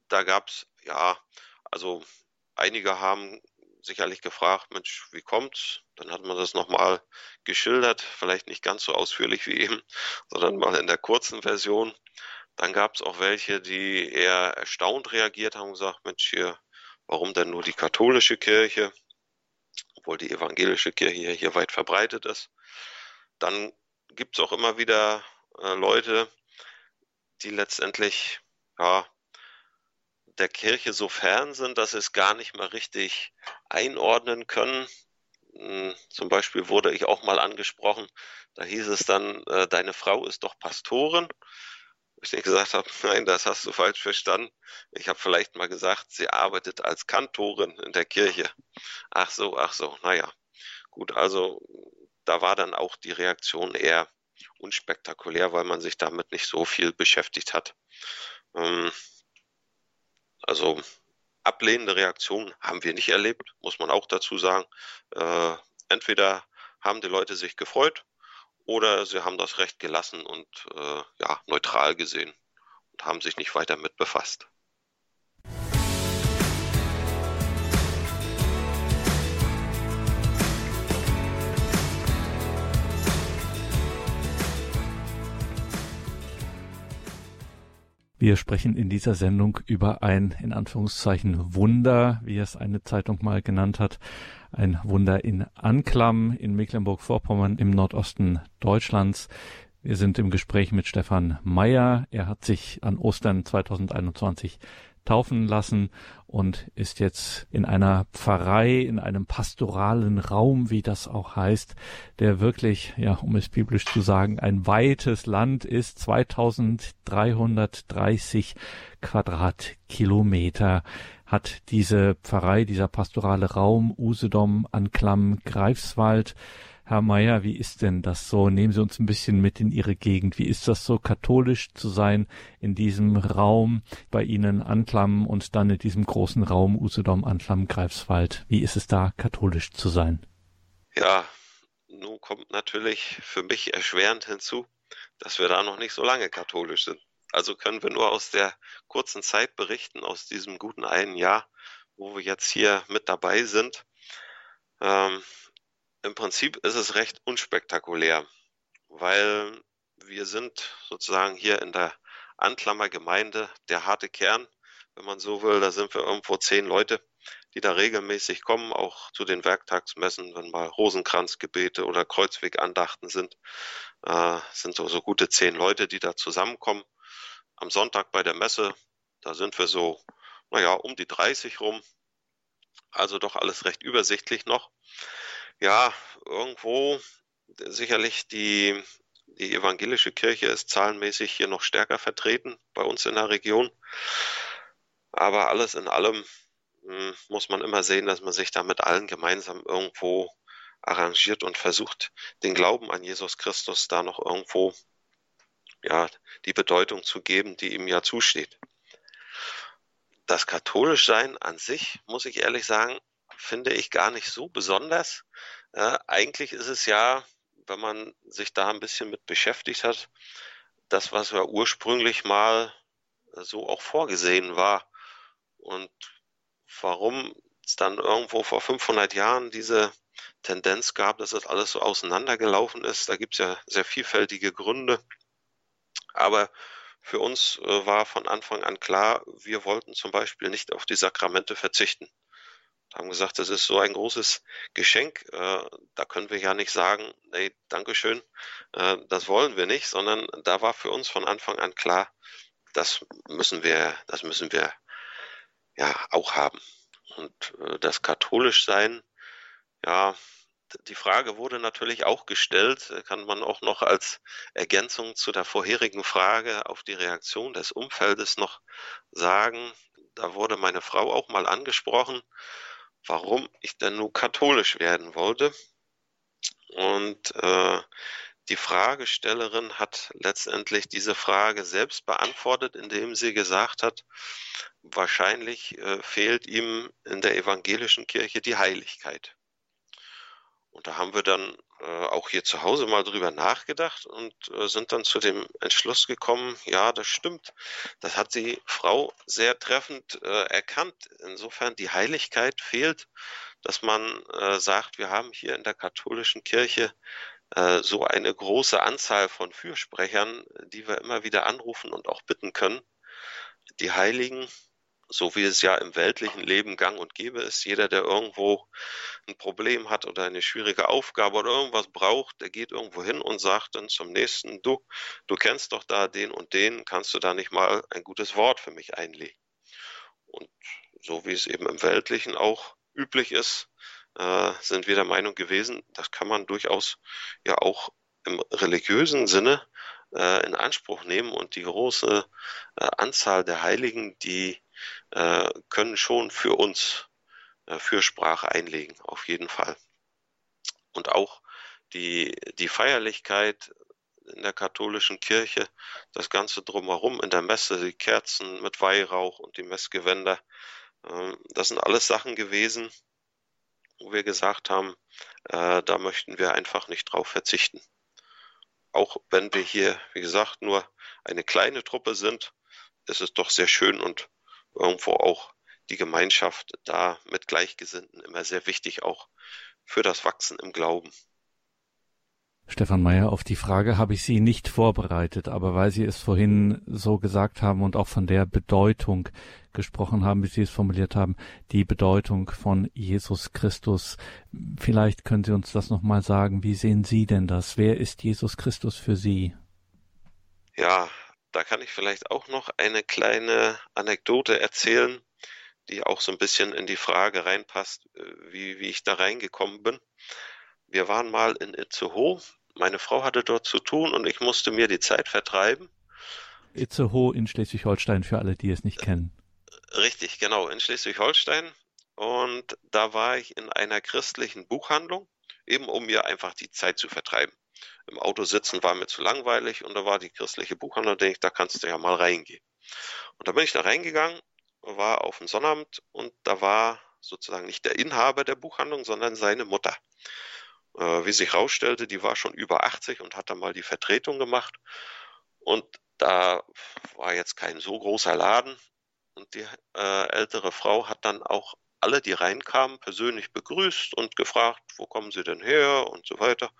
da gab es, ja, also einige haben sicherlich gefragt, Mensch, wie kommt's? Dann hat man das nochmal geschildert, vielleicht nicht ganz so ausführlich wie eben, sondern mal in der kurzen Version. Dann gab es auch welche, die eher erstaunt reagiert haben und gesagt, Mensch, hier, warum denn nur die katholische Kirche, obwohl die evangelische Kirche hier weit verbreitet ist. Dann gibt es auch immer wieder äh, Leute, die letztendlich ja, der Kirche so fern sind, dass sie es gar nicht mehr richtig einordnen können. Hm, zum Beispiel wurde ich auch mal angesprochen, da hieß es dann, äh, deine Frau ist doch Pastorin. Ich nicht gesagt habe, nein, das hast du falsch verstanden. Ich habe vielleicht mal gesagt, sie arbeitet als Kantorin in der Kirche. Ach so, ach so, naja. Gut, also da war dann auch die Reaktion eher unspektakulär, weil man sich damit nicht so viel beschäftigt hat. Ähm, also ablehnende Reaktionen haben wir nicht erlebt, muss man auch dazu sagen. Äh, entweder haben die Leute sich gefreut oder sie haben das Recht gelassen und äh, ja, neutral gesehen und haben sich nicht weiter mit befasst. Wir sprechen in dieser Sendung über ein, in Anführungszeichen, Wunder, wie es eine Zeitung mal genannt hat. Ein Wunder in Anklam in Mecklenburg-Vorpommern im Nordosten Deutschlands. Wir sind im Gespräch mit Stefan Meyer. Er hat sich an Ostern 2021 taufen lassen und ist jetzt in einer Pfarrei, in einem pastoralen Raum, wie das auch heißt, der wirklich, ja, um es biblisch zu sagen, ein weites Land ist, 2330 Quadratkilometer hat diese Pfarrei, dieser pastorale Raum, Usedom, Anklam, Greifswald, Herr Mayer, wie ist denn das so? Nehmen Sie uns ein bisschen mit in Ihre Gegend. Wie ist das so, katholisch zu sein in diesem Raum bei Ihnen Anklam und dann in diesem großen Raum Usedom, Anklam, Greifswald? Wie ist es da, katholisch zu sein? Ja, nun kommt natürlich für mich erschwerend hinzu, dass wir da noch nicht so lange katholisch sind. Also können wir nur aus der kurzen Zeit berichten, aus diesem guten einen Jahr, wo wir jetzt hier mit dabei sind. Ähm, im Prinzip ist es recht unspektakulär, weil wir sind sozusagen hier in der Anklammergemeinde der harte Kern, wenn man so will. Da sind wir irgendwo zehn Leute, die da regelmäßig kommen, auch zu den Werktagsmessen, wenn mal Rosenkranzgebete oder Kreuzwegandachten sind. Äh, sind so, so gute zehn Leute, die da zusammenkommen. Am Sonntag bei der Messe, da sind wir so, naja, um die 30 rum. Also doch alles recht übersichtlich noch ja, irgendwo sicherlich die, die evangelische Kirche ist zahlenmäßig hier noch stärker vertreten bei uns in der Region. Aber alles in allem hm, muss man immer sehen, dass man sich da mit allen gemeinsam irgendwo arrangiert und versucht, den Glauben an Jesus Christus da noch irgendwo ja, die Bedeutung zu geben, die ihm ja zusteht. Das Katholischsein an sich, muss ich ehrlich sagen, finde ich gar nicht so besonders. Äh, eigentlich ist es ja, wenn man sich da ein bisschen mit beschäftigt hat, das, was ja ursprünglich mal so auch vorgesehen war. Und warum es dann irgendwo vor 500 Jahren diese Tendenz gab, dass das alles so auseinandergelaufen ist, da gibt es ja sehr vielfältige Gründe. Aber für uns äh, war von Anfang an klar, wir wollten zum Beispiel nicht auf die Sakramente verzichten haben gesagt, das ist so ein großes Geschenk, äh, da können wir ja nicht sagen, nee, Dankeschön, äh, das wollen wir nicht, sondern da war für uns von Anfang an klar, das müssen wir, das müssen wir ja auch haben. Und äh, das Katholischsein, ja, die Frage wurde natürlich auch gestellt, kann man auch noch als Ergänzung zu der vorherigen Frage auf die Reaktion des Umfeldes noch sagen. Da wurde meine Frau auch mal angesprochen, warum ich denn nur katholisch werden wollte. Und äh, die Fragestellerin hat letztendlich diese Frage selbst beantwortet, indem sie gesagt hat, wahrscheinlich äh, fehlt ihm in der evangelischen Kirche die Heiligkeit. Und da haben wir dann äh, auch hier zu Hause mal drüber nachgedacht und äh, sind dann zu dem Entschluss gekommen, ja, das stimmt. Das hat die Frau sehr treffend äh, erkannt. Insofern die Heiligkeit fehlt, dass man äh, sagt, wir haben hier in der katholischen Kirche äh, so eine große Anzahl von Fürsprechern, die wir immer wieder anrufen und auch bitten können. Die Heiligen, so wie es ja im weltlichen Leben gang und gäbe ist, jeder, der irgendwo ein Problem hat oder eine schwierige Aufgabe oder irgendwas braucht, der geht irgendwo hin und sagt dann zum nächsten, du, du kennst doch da den und den, kannst du da nicht mal ein gutes Wort für mich einlegen? Und so wie es eben im Weltlichen auch üblich ist, äh, sind wir der Meinung gewesen, das kann man durchaus ja auch im religiösen Sinne äh, in Anspruch nehmen und die große äh, Anzahl der Heiligen, die äh, können schon für uns äh, Fürsprache einlegen, auf jeden Fall. Und auch die, die Feierlichkeit in der katholischen Kirche, das Ganze drumherum in der Messe, die Kerzen mit Weihrauch und die Messgewänder, äh, das sind alles Sachen gewesen, wo wir gesagt haben, äh, da möchten wir einfach nicht drauf verzichten. Auch wenn wir hier, wie gesagt, nur eine kleine Truppe sind, ist es doch sehr schön und irgendwo auch die Gemeinschaft da mit Gleichgesinnten immer sehr wichtig, auch für das Wachsen im Glauben. Stefan Meyer, auf die Frage habe ich Sie nicht vorbereitet, aber weil Sie es vorhin so gesagt haben und auch von der Bedeutung gesprochen haben, wie Sie es formuliert haben, die Bedeutung von Jesus Christus. Vielleicht können Sie uns das nochmal sagen. Wie sehen Sie denn das? Wer ist Jesus Christus für Sie? Ja, da kann ich vielleicht auch noch eine kleine Anekdote erzählen, die auch so ein bisschen in die Frage reinpasst, äh, wie, wie ich da reingekommen bin. Wir waren mal in Itzehoe. Meine Frau hatte dort zu tun und ich musste mir die Zeit vertreiben. Itzehoe in Schleswig-Holstein für alle, die es nicht kennen. Richtig, genau, in Schleswig-Holstein. Und da war ich in einer christlichen Buchhandlung, eben um mir einfach die Zeit zu vertreiben. Im Auto sitzen war mir zu langweilig und da war die christliche Buchhandlung, denke ich, da kannst du ja mal reingehen. Und da bin ich da reingegangen, war auf dem Sonnabend und da war sozusagen nicht der Inhaber der Buchhandlung, sondern seine Mutter. Äh, wie sich herausstellte, die war schon über 80 und hat da mal die Vertretung gemacht. Und da war jetzt kein so großer Laden. Und die äh, ältere Frau hat dann auch alle, die reinkamen, persönlich begrüßt und gefragt, wo kommen sie denn her und so weiter.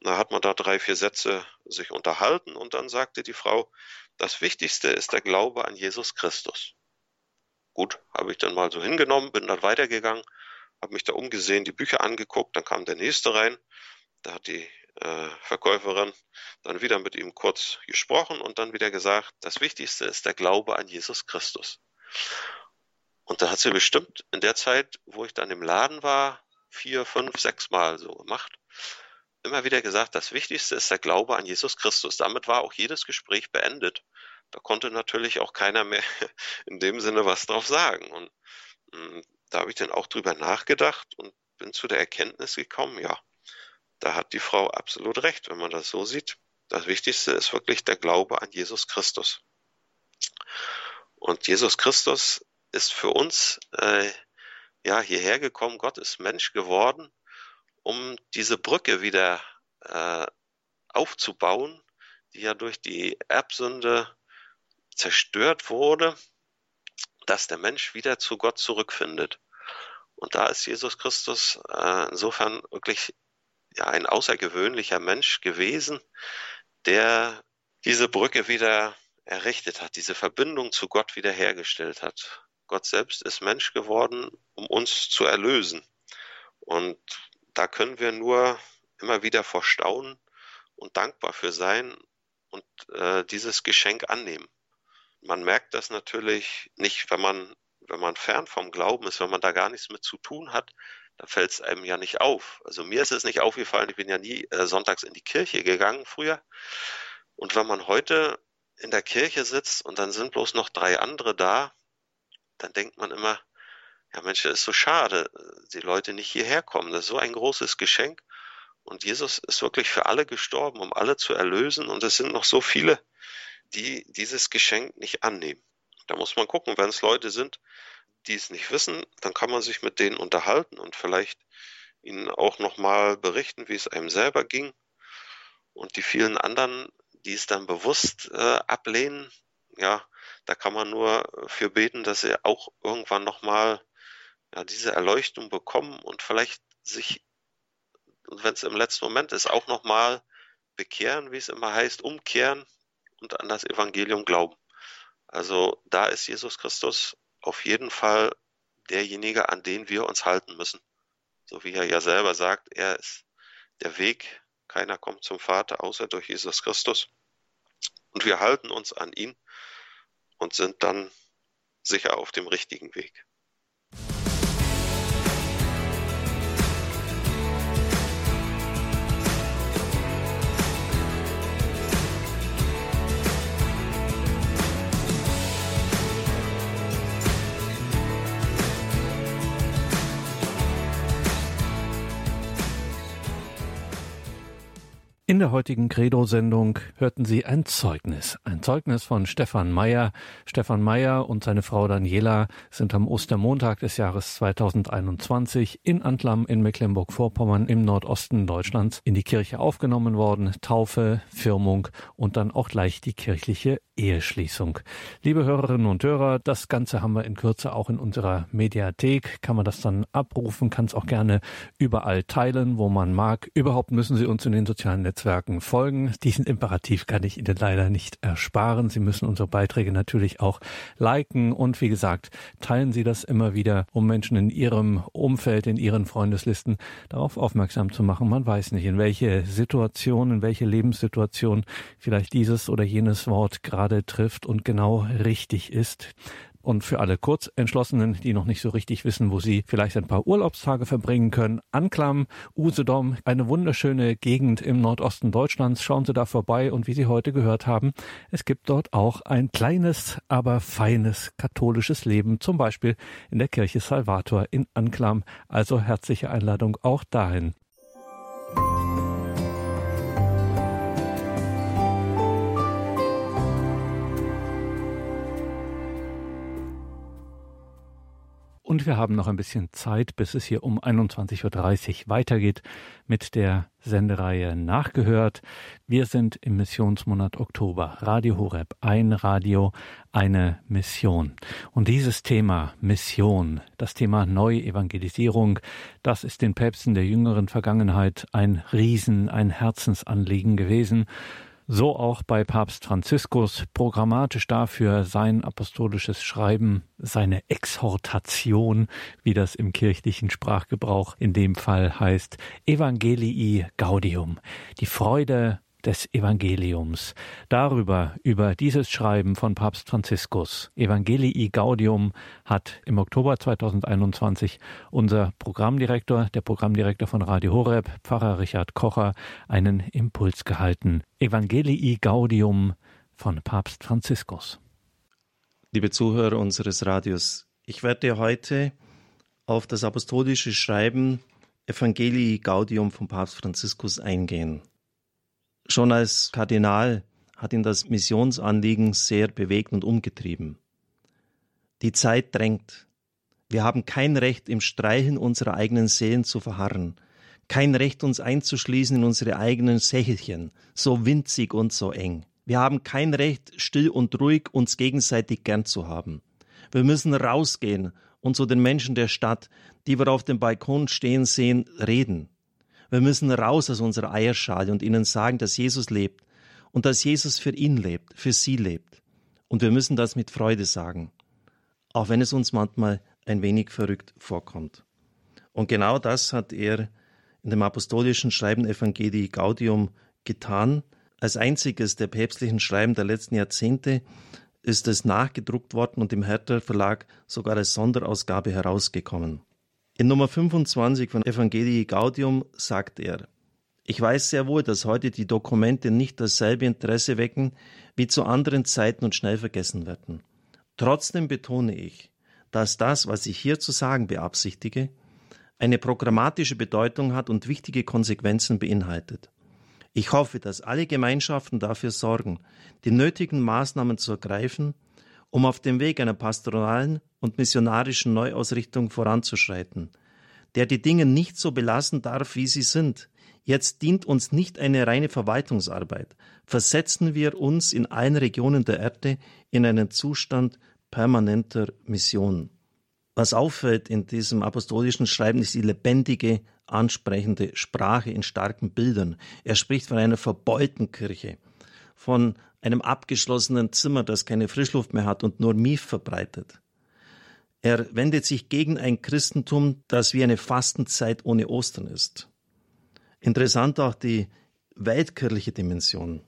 Da hat man da drei, vier Sätze sich unterhalten und dann sagte die Frau, das Wichtigste ist der Glaube an Jesus Christus. Gut, habe ich dann mal so hingenommen, bin dann weitergegangen habe mich da umgesehen, die Bücher angeguckt, dann kam der nächste rein. Da hat die äh, Verkäuferin dann wieder mit ihm kurz gesprochen und dann wieder gesagt, das Wichtigste ist der Glaube an Jesus Christus. Und da hat sie bestimmt in der Zeit, wo ich dann im Laden war, vier, fünf, sechs Mal so gemacht. Immer wieder gesagt, das Wichtigste ist der Glaube an Jesus Christus. Damit war auch jedes Gespräch beendet. Da konnte natürlich auch keiner mehr in dem Sinne was drauf sagen. Und mm, da habe ich dann auch drüber nachgedacht und bin zu der Erkenntnis gekommen, ja, da hat die Frau absolut recht, wenn man das so sieht. Das Wichtigste ist wirklich der Glaube an Jesus Christus. Und Jesus Christus ist für uns äh, ja hierher gekommen. Gott ist Mensch geworden, um diese Brücke wieder äh, aufzubauen, die ja durch die Erbsünde zerstört wurde dass der Mensch wieder zu Gott zurückfindet. Und da ist Jesus Christus äh, insofern wirklich ja, ein außergewöhnlicher Mensch gewesen, der diese Brücke wieder errichtet hat, diese Verbindung zu Gott wiederhergestellt hat. Gott selbst ist Mensch geworden, um uns zu erlösen. Und da können wir nur immer wieder vor Staunen und dankbar für sein und äh, dieses Geschenk annehmen. Man merkt das natürlich nicht, wenn man wenn man fern vom Glauben ist, wenn man da gar nichts mit zu tun hat, da fällt es einem ja nicht auf. Also mir ist es nicht aufgefallen, ich bin ja nie äh, sonntags in die Kirche gegangen früher. Und wenn man heute in der Kirche sitzt und dann sind bloß noch drei andere da, dann denkt man immer, ja Mensch, das ist so schade, die Leute nicht hierher kommen. Das ist so ein großes Geschenk. Und Jesus ist wirklich für alle gestorben, um alle zu erlösen. Und es sind noch so viele, die dieses Geschenk nicht annehmen. Da muss man gucken, wenn es Leute sind, die es nicht wissen, dann kann man sich mit denen unterhalten und vielleicht ihnen auch nochmal berichten, wie es einem selber ging. Und die vielen anderen, die es dann bewusst äh, ablehnen, ja, da kann man nur für beten, dass sie auch irgendwann nochmal ja, diese Erleuchtung bekommen und vielleicht sich, wenn es im letzten Moment ist, auch nochmal bekehren, wie es immer heißt, umkehren und an das Evangelium glauben. Also da ist Jesus Christus auf jeden Fall derjenige, an den wir uns halten müssen. So wie er ja selber sagt, er ist der Weg, keiner kommt zum Vater außer durch Jesus Christus. Und wir halten uns an ihn und sind dann sicher auf dem richtigen Weg. In der heutigen Credo-Sendung hörten Sie ein Zeugnis. Ein Zeugnis von Stefan Meyer. Stefan Meyer und seine Frau Daniela sind am Ostermontag des Jahres 2021 in Antlam in Mecklenburg-Vorpommern im Nordosten Deutschlands in die Kirche aufgenommen worden. Taufe, Firmung und dann auch gleich die kirchliche Eheschließung. Liebe Hörerinnen und Hörer, das Ganze haben wir in Kürze auch in unserer Mediathek. Kann man das dann abrufen, kann es auch gerne überall teilen, wo man mag. Überhaupt müssen Sie uns in den sozialen Netzwerken Netzwerken folgen. Diesen Imperativ kann ich Ihnen leider nicht ersparen. Sie müssen unsere Beiträge natürlich auch liken und wie gesagt, teilen Sie das immer wieder, um Menschen in Ihrem Umfeld, in Ihren Freundeslisten darauf aufmerksam zu machen. Man weiß nicht, in welche Situation, in welche Lebenssituation vielleicht dieses oder jenes Wort gerade trifft und genau richtig ist. Und für alle Kurzentschlossenen, die noch nicht so richtig wissen, wo sie vielleicht ein paar Urlaubstage verbringen können, Anklam, Usedom, eine wunderschöne Gegend im Nordosten Deutschlands. Schauen Sie da vorbei und wie Sie heute gehört haben, es gibt dort auch ein kleines, aber feines katholisches Leben, zum Beispiel in der Kirche Salvator in Anklam. Also herzliche Einladung auch dahin. Und wir haben noch ein bisschen Zeit, bis es hier um 21.30 Uhr weitergeht mit der Sendereihe Nachgehört. Wir sind im Missionsmonat Oktober. Radio Horeb, ein Radio, eine Mission. Und dieses Thema Mission, das Thema Neuevangelisierung, das ist den Päpsten der jüngeren Vergangenheit ein Riesen, ein Herzensanliegen gewesen. So auch bei Papst Franziskus programmatisch dafür sein apostolisches Schreiben, seine Exhortation, wie das im kirchlichen Sprachgebrauch in dem Fall heißt, Evangelii Gaudium, die Freude des Evangeliums. Darüber, über dieses Schreiben von Papst Franziskus, Evangelii Gaudium, hat im Oktober 2021 unser Programmdirektor, der Programmdirektor von Radio Horeb, Pfarrer Richard Kocher, einen Impuls gehalten. Evangelii Gaudium von Papst Franziskus. Liebe Zuhörer unseres Radios, ich werde heute auf das apostolische Schreiben Evangelii Gaudium von Papst Franziskus eingehen. Schon als Kardinal hat ihn das Missionsanliegen sehr bewegt und umgetrieben. Die Zeit drängt. Wir haben kein Recht, im Streichen unserer eigenen Seelen zu verharren, kein Recht, uns einzuschließen in unsere eigenen Sächelchen, so winzig und so eng. Wir haben kein Recht, still und ruhig uns gegenseitig gern zu haben. Wir müssen rausgehen und zu den Menschen der Stadt, die wir auf dem Balkon stehen sehen, reden. Wir müssen raus aus unserer Eierschale und ihnen sagen, dass Jesus lebt und dass Jesus für ihn lebt, für sie lebt. Und wir müssen das mit Freude sagen, auch wenn es uns manchmal ein wenig verrückt vorkommt. Und genau das hat er in dem apostolischen Schreiben Evangelii Gaudium getan. Als einziges der päpstlichen Schreiben der letzten Jahrzehnte ist es nachgedruckt worden und im Hertha Verlag sogar als Sonderausgabe herausgekommen. In Nummer 25 von Evangelii Gaudium sagt er, ich weiß sehr wohl, dass heute die Dokumente nicht dasselbe Interesse wecken wie zu anderen Zeiten und schnell vergessen werden. Trotzdem betone ich, dass das, was ich hier zu sagen beabsichtige, eine programmatische Bedeutung hat und wichtige Konsequenzen beinhaltet. Ich hoffe, dass alle Gemeinschaften dafür sorgen, die nötigen Maßnahmen zu ergreifen, um auf dem Weg einer pastoralen und missionarischen Neuausrichtung voranzuschreiten, der die Dinge nicht so belassen darf, wie sie sind. Jetzt dient uns nicht eine reine Verwaltungsarbeit. Versetzen wir uns in allen Regionen der Erde in einen Zustand permanenter Mission. Was auffällt in diesem apostolischen Schreiben ist die lebendige, ansprechende Sprache in starken Bildern. Er spricht von einer verbeulten Kirche, von einem abgeschlossenen Zimmer, das keine Frischluft mehr hat und nur Mief verbreitet. Er wendet sich gegen ein Christentum, das wie eine Fastenzeit ohne Ostern ist. Interessant auch die weltkirchliche Dimension.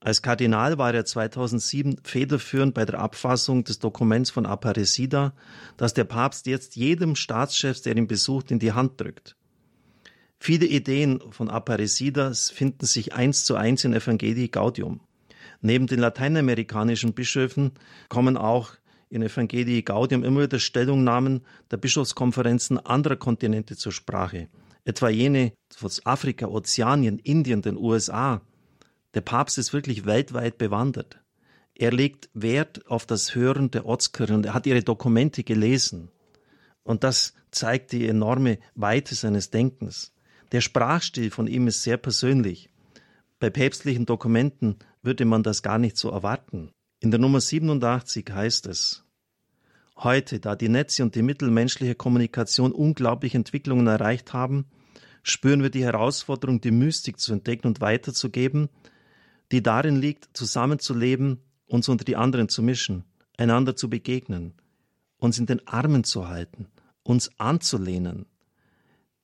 Als Kardinal war er 2007 federführend bei der Abfassung des Dokuments von Aparecida, das der Papst jetzt jedem Staatschef, der ihn besucht, in die Hand drückt. Viele Ideen von Aparecida finden sich eins zu eins in Evangelii Gaudium. Neben den lateinamerikanischen Bischöfen kommen auch in Evangelii Gaudium immer wieder Stellungnahmen der Bischofskonferenzen anderer Kontinente zur Sprache, etwa jene aus Afrika, Ozeanien, Indien, den USA, der Papst ist wirklich weltweit bewandert. Er legt Wert auf das Hören der Ortskirchen und er hat ihre Dokumente gelesen. Und das zeigt die enorme Weite seines Denkens. Der Sprachstil von ihm ist sehr persönlich. Bei päpstlichen Dokumenten würde man das gar nicht so erwarten. In der Nummer 87 heißt es, Heute, da die Netze und die Mittel menschlicher Kommunikation unglaubliche Entwicklungen erreicht haben, spüren wir die Herausforderung, die Mystik zu entdecken und weiterzugeben, die darin liegt, zusammenzuleben, uns unter die anderen zu mischen, einander zu begegnen, uns in den Armen zu halten, uns anzulehnen,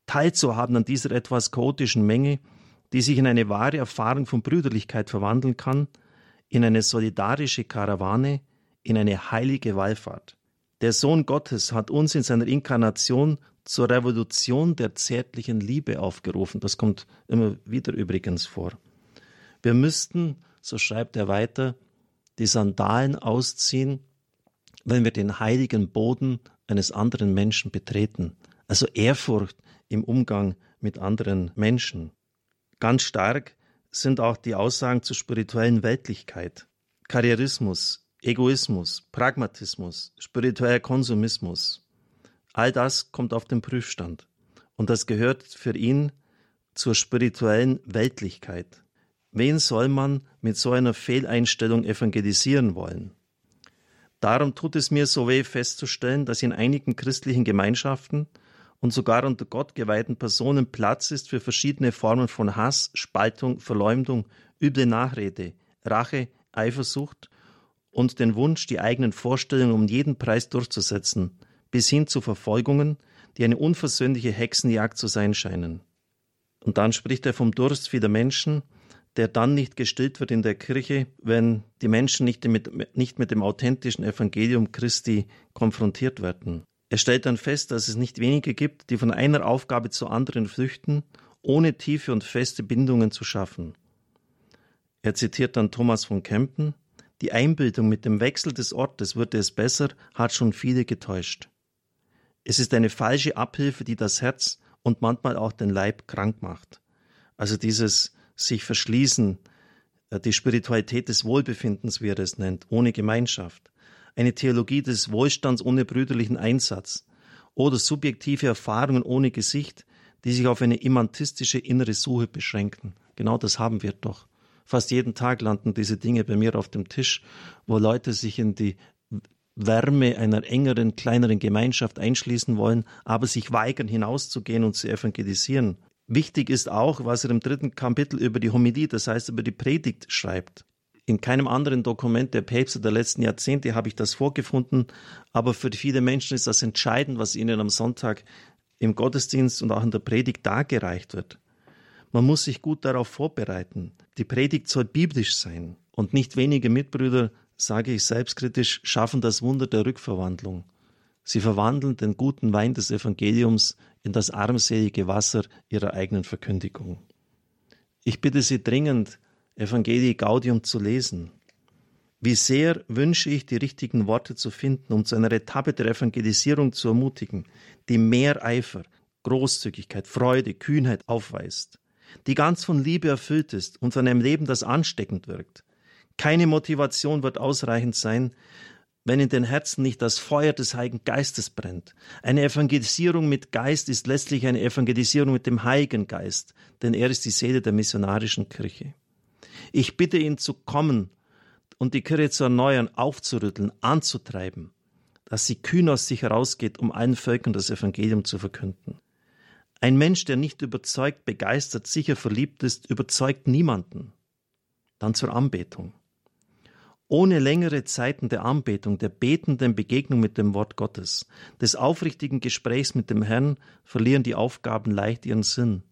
teilzuhaben an dieser etwas chaotischen Menge, die sich in eine wahre Erfahrung von Brüderlichkeit verwandeln kann, in eine solidarische Karawane, in eine heilige Wallfahrt. Der Sohn Gottes hat uns in seiner Inkarnation zur Revolution der zärtlichen Liebe aufgerufen. Das kommt immer wieder übrigens vor. Wir müssten, so schreibt er weiter, die Sandalen ausziehen, wenn wir den heiligen Boden eines anderen Menschen betreten. Also Ehrfurcht im Umgang mit anderen Menschen. Ganz stark sind auch die Aussagen zur spirituellen Weltlichkeit. Karrierismus, Egoismus, Pragmatismus, spiritueller Konsumismus. All das kommt auf den Prüfstand. Und das gehört für ihn zur spirituellen Weltlichkeit. Wen soll man mit so einer Fehleinstellung evangelisieren wollen? Darum tut es mir so weh festzustellen, dass in einigen christlichen Gemeinschaften und sogar unter Gott geweihten Personen Platz ist für verschiedene Formen von Hass, Spaltung, Verleumdung, üble Nachrede, Rache, Eifersucht und den Wunsch, die eigenen Vorstellungen um jeden Preis durchzusetzen, bis hin zu Verfolgungen, die eine unversöhnliche Hexenjagd zu sein scheinen. Und dann spricht er vom Durst vieler Menschen, der dann nicht gestillt wird in der Kirche, wenn die Menschen nicht mit, nicht mit dem authentischen Evangelium Christi konfrontiert werden. Er stellt dann fest, dass es nicht wenige gibt, die von einer Aufgabe zur anderen flüchten, ohne tiefe und feste Bindungen zu schaffen. Er zitiert dann Thomas von Kempen, die Einbildung mit dem Wechsel des Ortes würde es besser, hat schon viele getäuscht. Es ist eine falsche Abhilfe, die das Herz und manchmal auch den Leib krank macht. Also dieses sich verschließen, äh, die Spiritualität des Wohlbefindens, wie er es nennt, ohne Gemeinschaft, eine Theologie des Wohlstands ohne brüderlichen Einsatz oder subjektive Erfahrungen ohne Gesicht, die sich auf eine imantistische innere Suche beschränken. Genau das haben wir doch. Fast jeden Tag landen diese Dinge bei mir auf dem Tisch, wo Leute sich in die Wärme einer engeren, kleineren Gemeinschaft einschließen wollen, aber sich weigern, hinauszugehen und zu evangelisieren. Wichtig ist auch, was er im dritten Kapitel über die Homilie, das heißt über die Predigt, schreibt. In keinem anderen Dokument der Päpste der letzten Jahrzehnte habe ich das vorgefunden, aber für viele Menschen ist das entscheidend, was ihnen am Sonntag im Gottesdienst und auch in der Predigt dargereicht wird. Man muss sich gut darauf vorbereiten. Die Predigt soll biblisch sein und nicht wenige Mitbrüder sage ich selbstkritisch, schaffen das Wunder der Rückverwandlung. Sie verwandeln den guten Wein des Evangeliums in das armselige Wasser ihrer eigenen Verkündigung. Ich bitte Sie dringend, Evangelii Gaudium zu lesen. Wie sehr wünsche ich, die richtigen Worte zu finden, um zu einer Etappe der Evangelisierung zu ermutigen, die mehr Eifer, Großzügigkeit, Freude, Kühnheit aufweist, die ganz von Liebe erfüllt ist und von einem Leben, das ansteckend wirkt. Keine Motivation wird ausreichend sein, wenn in den Herzen nicht das Feuer des Heiligen Geistes brennt. Eine Evangelisierung mit Geist ist letztlich eine Evangelisierung mit dem Heiligen Geist, denn er ist die Seele der missionarischen Kirche. Ich bitte ihn zu kommen und die Kirche zu erneuern, aufzurütteln, anzutreiben, dass sie kühn aus sich herausgeht, um allen Völkern das Evangelium zu verkünden. Ein Mensch, der nicht überzeugt, begeistert, sicher verliebt ist, überzeugt niemanden. Dann zur Anbetung. Ohne längere Zeiten der Anbetung, der betenden Begegnung mit dem Wort Gottes, des aufrichtigen Gesprächs mit dem Herrn verlieren die Aufgaben leicht ihren Sinn.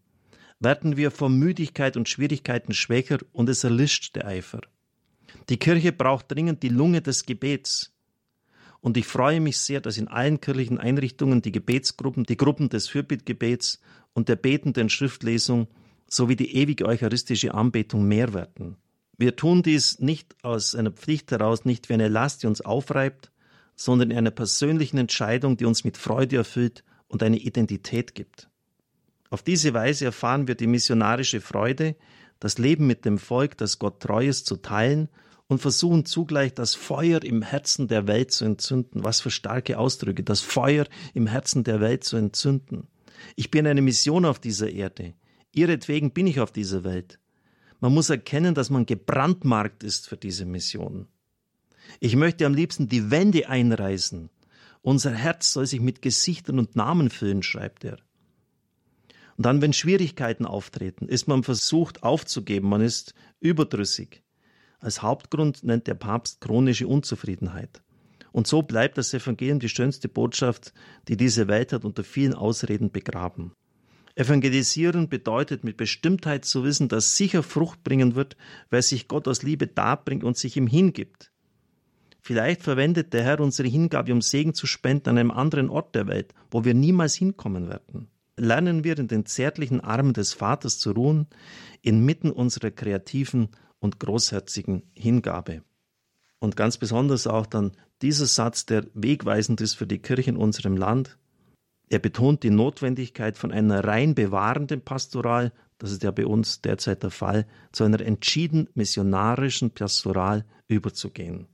Werden wir vor Müdigkeit und Schwierigkeiten schwächer und es erlischt der Eifer. Die Kirche braucht dringend die Lunge des Gebets. Und ich freue mich sehr, dass in allen kirchlichen Einrichtungen die Gebetsgruppen, die Gruppen des Fürbittgebets und der betenden Schriftlesung sowie die ewige eucharistische Anbetung mehr werden. Wir tun dies nicht aus einer Pflicht heraus, nicht wie eine Last, die uns aufreibt, sondern in einer persönlichen Entscheidung, die uns mit Freude erfüllt und eine Identität gibt. Auf diese Weise erfahren wir die missionarische Freude, das Leben mit dem Volk, das Gott treu ist, zu teilen und versuchen zugleich das Feuer im Herzen der Welt zu entzünden. Was für starke Ausdrücke, das Feuer im Herzen der Welt zu entzünden. Ich bin eine Mission auf dieser Erde. Ihretwegen bin ich auf dieser Welt. Man muss erkennen, dass man gebrandmarkt ist für diese Mission. Ich möchte am liebsten die Wände einreißen. Unser Herz soll sich mit Gesichtern und Namen füllen, schreibt er. Und dann, wenn Schwierigkeiten auftreten, ist man versucht aufzugeben, man ist überdrüssig. Als Hauptgrund nennt der Papst chronische Unzufriedenheit. Und so bleibt das Evangelium die schönste Botschaft, die diese Welt hat unter vielen Ausreden begraben. Evangelisieren bedeutet mit Bestimmtheit zu wissen, dass sicher Frucht bringen wird, weil sich Gott aus Liebe darbringt und sich ihm hingibt. Vielleicht verwendet der Herr unsere Hingabe, um Segen zu spenden an einem anderen Ort der Welt, wo wir niemals hinkommen werden. Lernen wir in den zärtlichen Armen des Vaters zu ruhen, inmitten unserer kreativen und großherzigen Hingabe. Und ganz besonders auch dann dieser Satz, der wegweisend ist für die Kirche in unserem Land. Er betont die Notwendigkeit von einer rein bewahrenden Pastoral, das ist ja bei uns derzeit der Fall, zu einer entschieden missionarischen Pastoral überzugehen.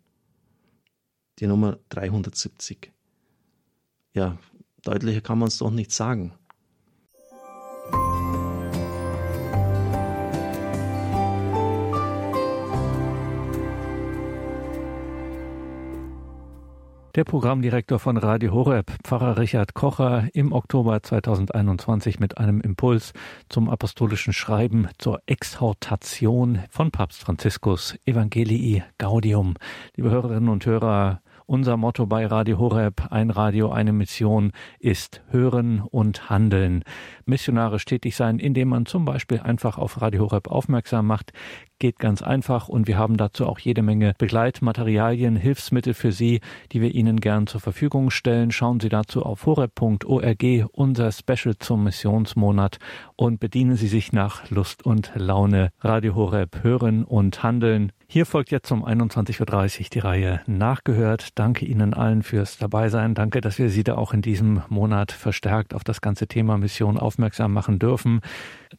Die Nummer 370. Ja, deutlicher kann man es doch nicht sagen. Der Programmdirektor von Radio Horeb, Pfarrer Richard Kocher, im Oktober 2021 mit einem Impuls zum apostolischen Schreiben zur Exhortation von Papst Franziskus Evangelii Gaudium. Liebe Hörerinnen und Hörer, unser Motto bei Radio Horeb, ein Radio, eine Mission, ist Hören und Handeln. Missionarisch tätig sein, indem man zum Beispiel einfach auf Radio Horeb aufmerksam macht, geht ganz einfach und wir haben dazu auch jede Menge Begleitmaterialien, Hilfsmittel für Sie, die wir Ihnen gern zur Verfügung stellen. Schauen Sie dazu auf horeb.org, unser Special zum Missionsmonat und bedienen Sie sich nach Lust und Laune. Radio Horeb hören und handeln. Hier folgt jetzt um 21.30 Uhr die Reihe Nachgehört. Danke Ihnen allen fürs Dabeisein. Danke, dass wir Sie da auch in diesem Monat verstärkt auf das ganze Thema Mission aufmerksam machen dürfen.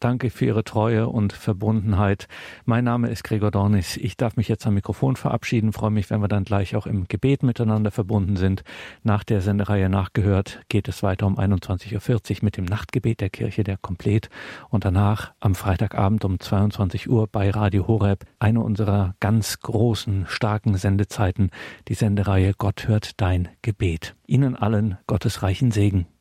Danke für Ihre Treue und Verbundenheit. Mein Name ist Gregor Dornis. Ich darf mich jetzt am Mikrofon verabschieden. Freue mich, wenn wir dann gleich auch im Gebet miteinander verbunden sind. Nach der Sendereihe nachgehört geht es weiter um 21.40 Uhr mit dem Nachtgebet der Kirche der Komplett und danach am Freitagabend um 22 Uhr bei Radio Horeb eine unserer ganz großen, starken Sendezeiten, die Sendereihe Gott hört dein Gebet. Ihnen allen Gottes reichen Segen.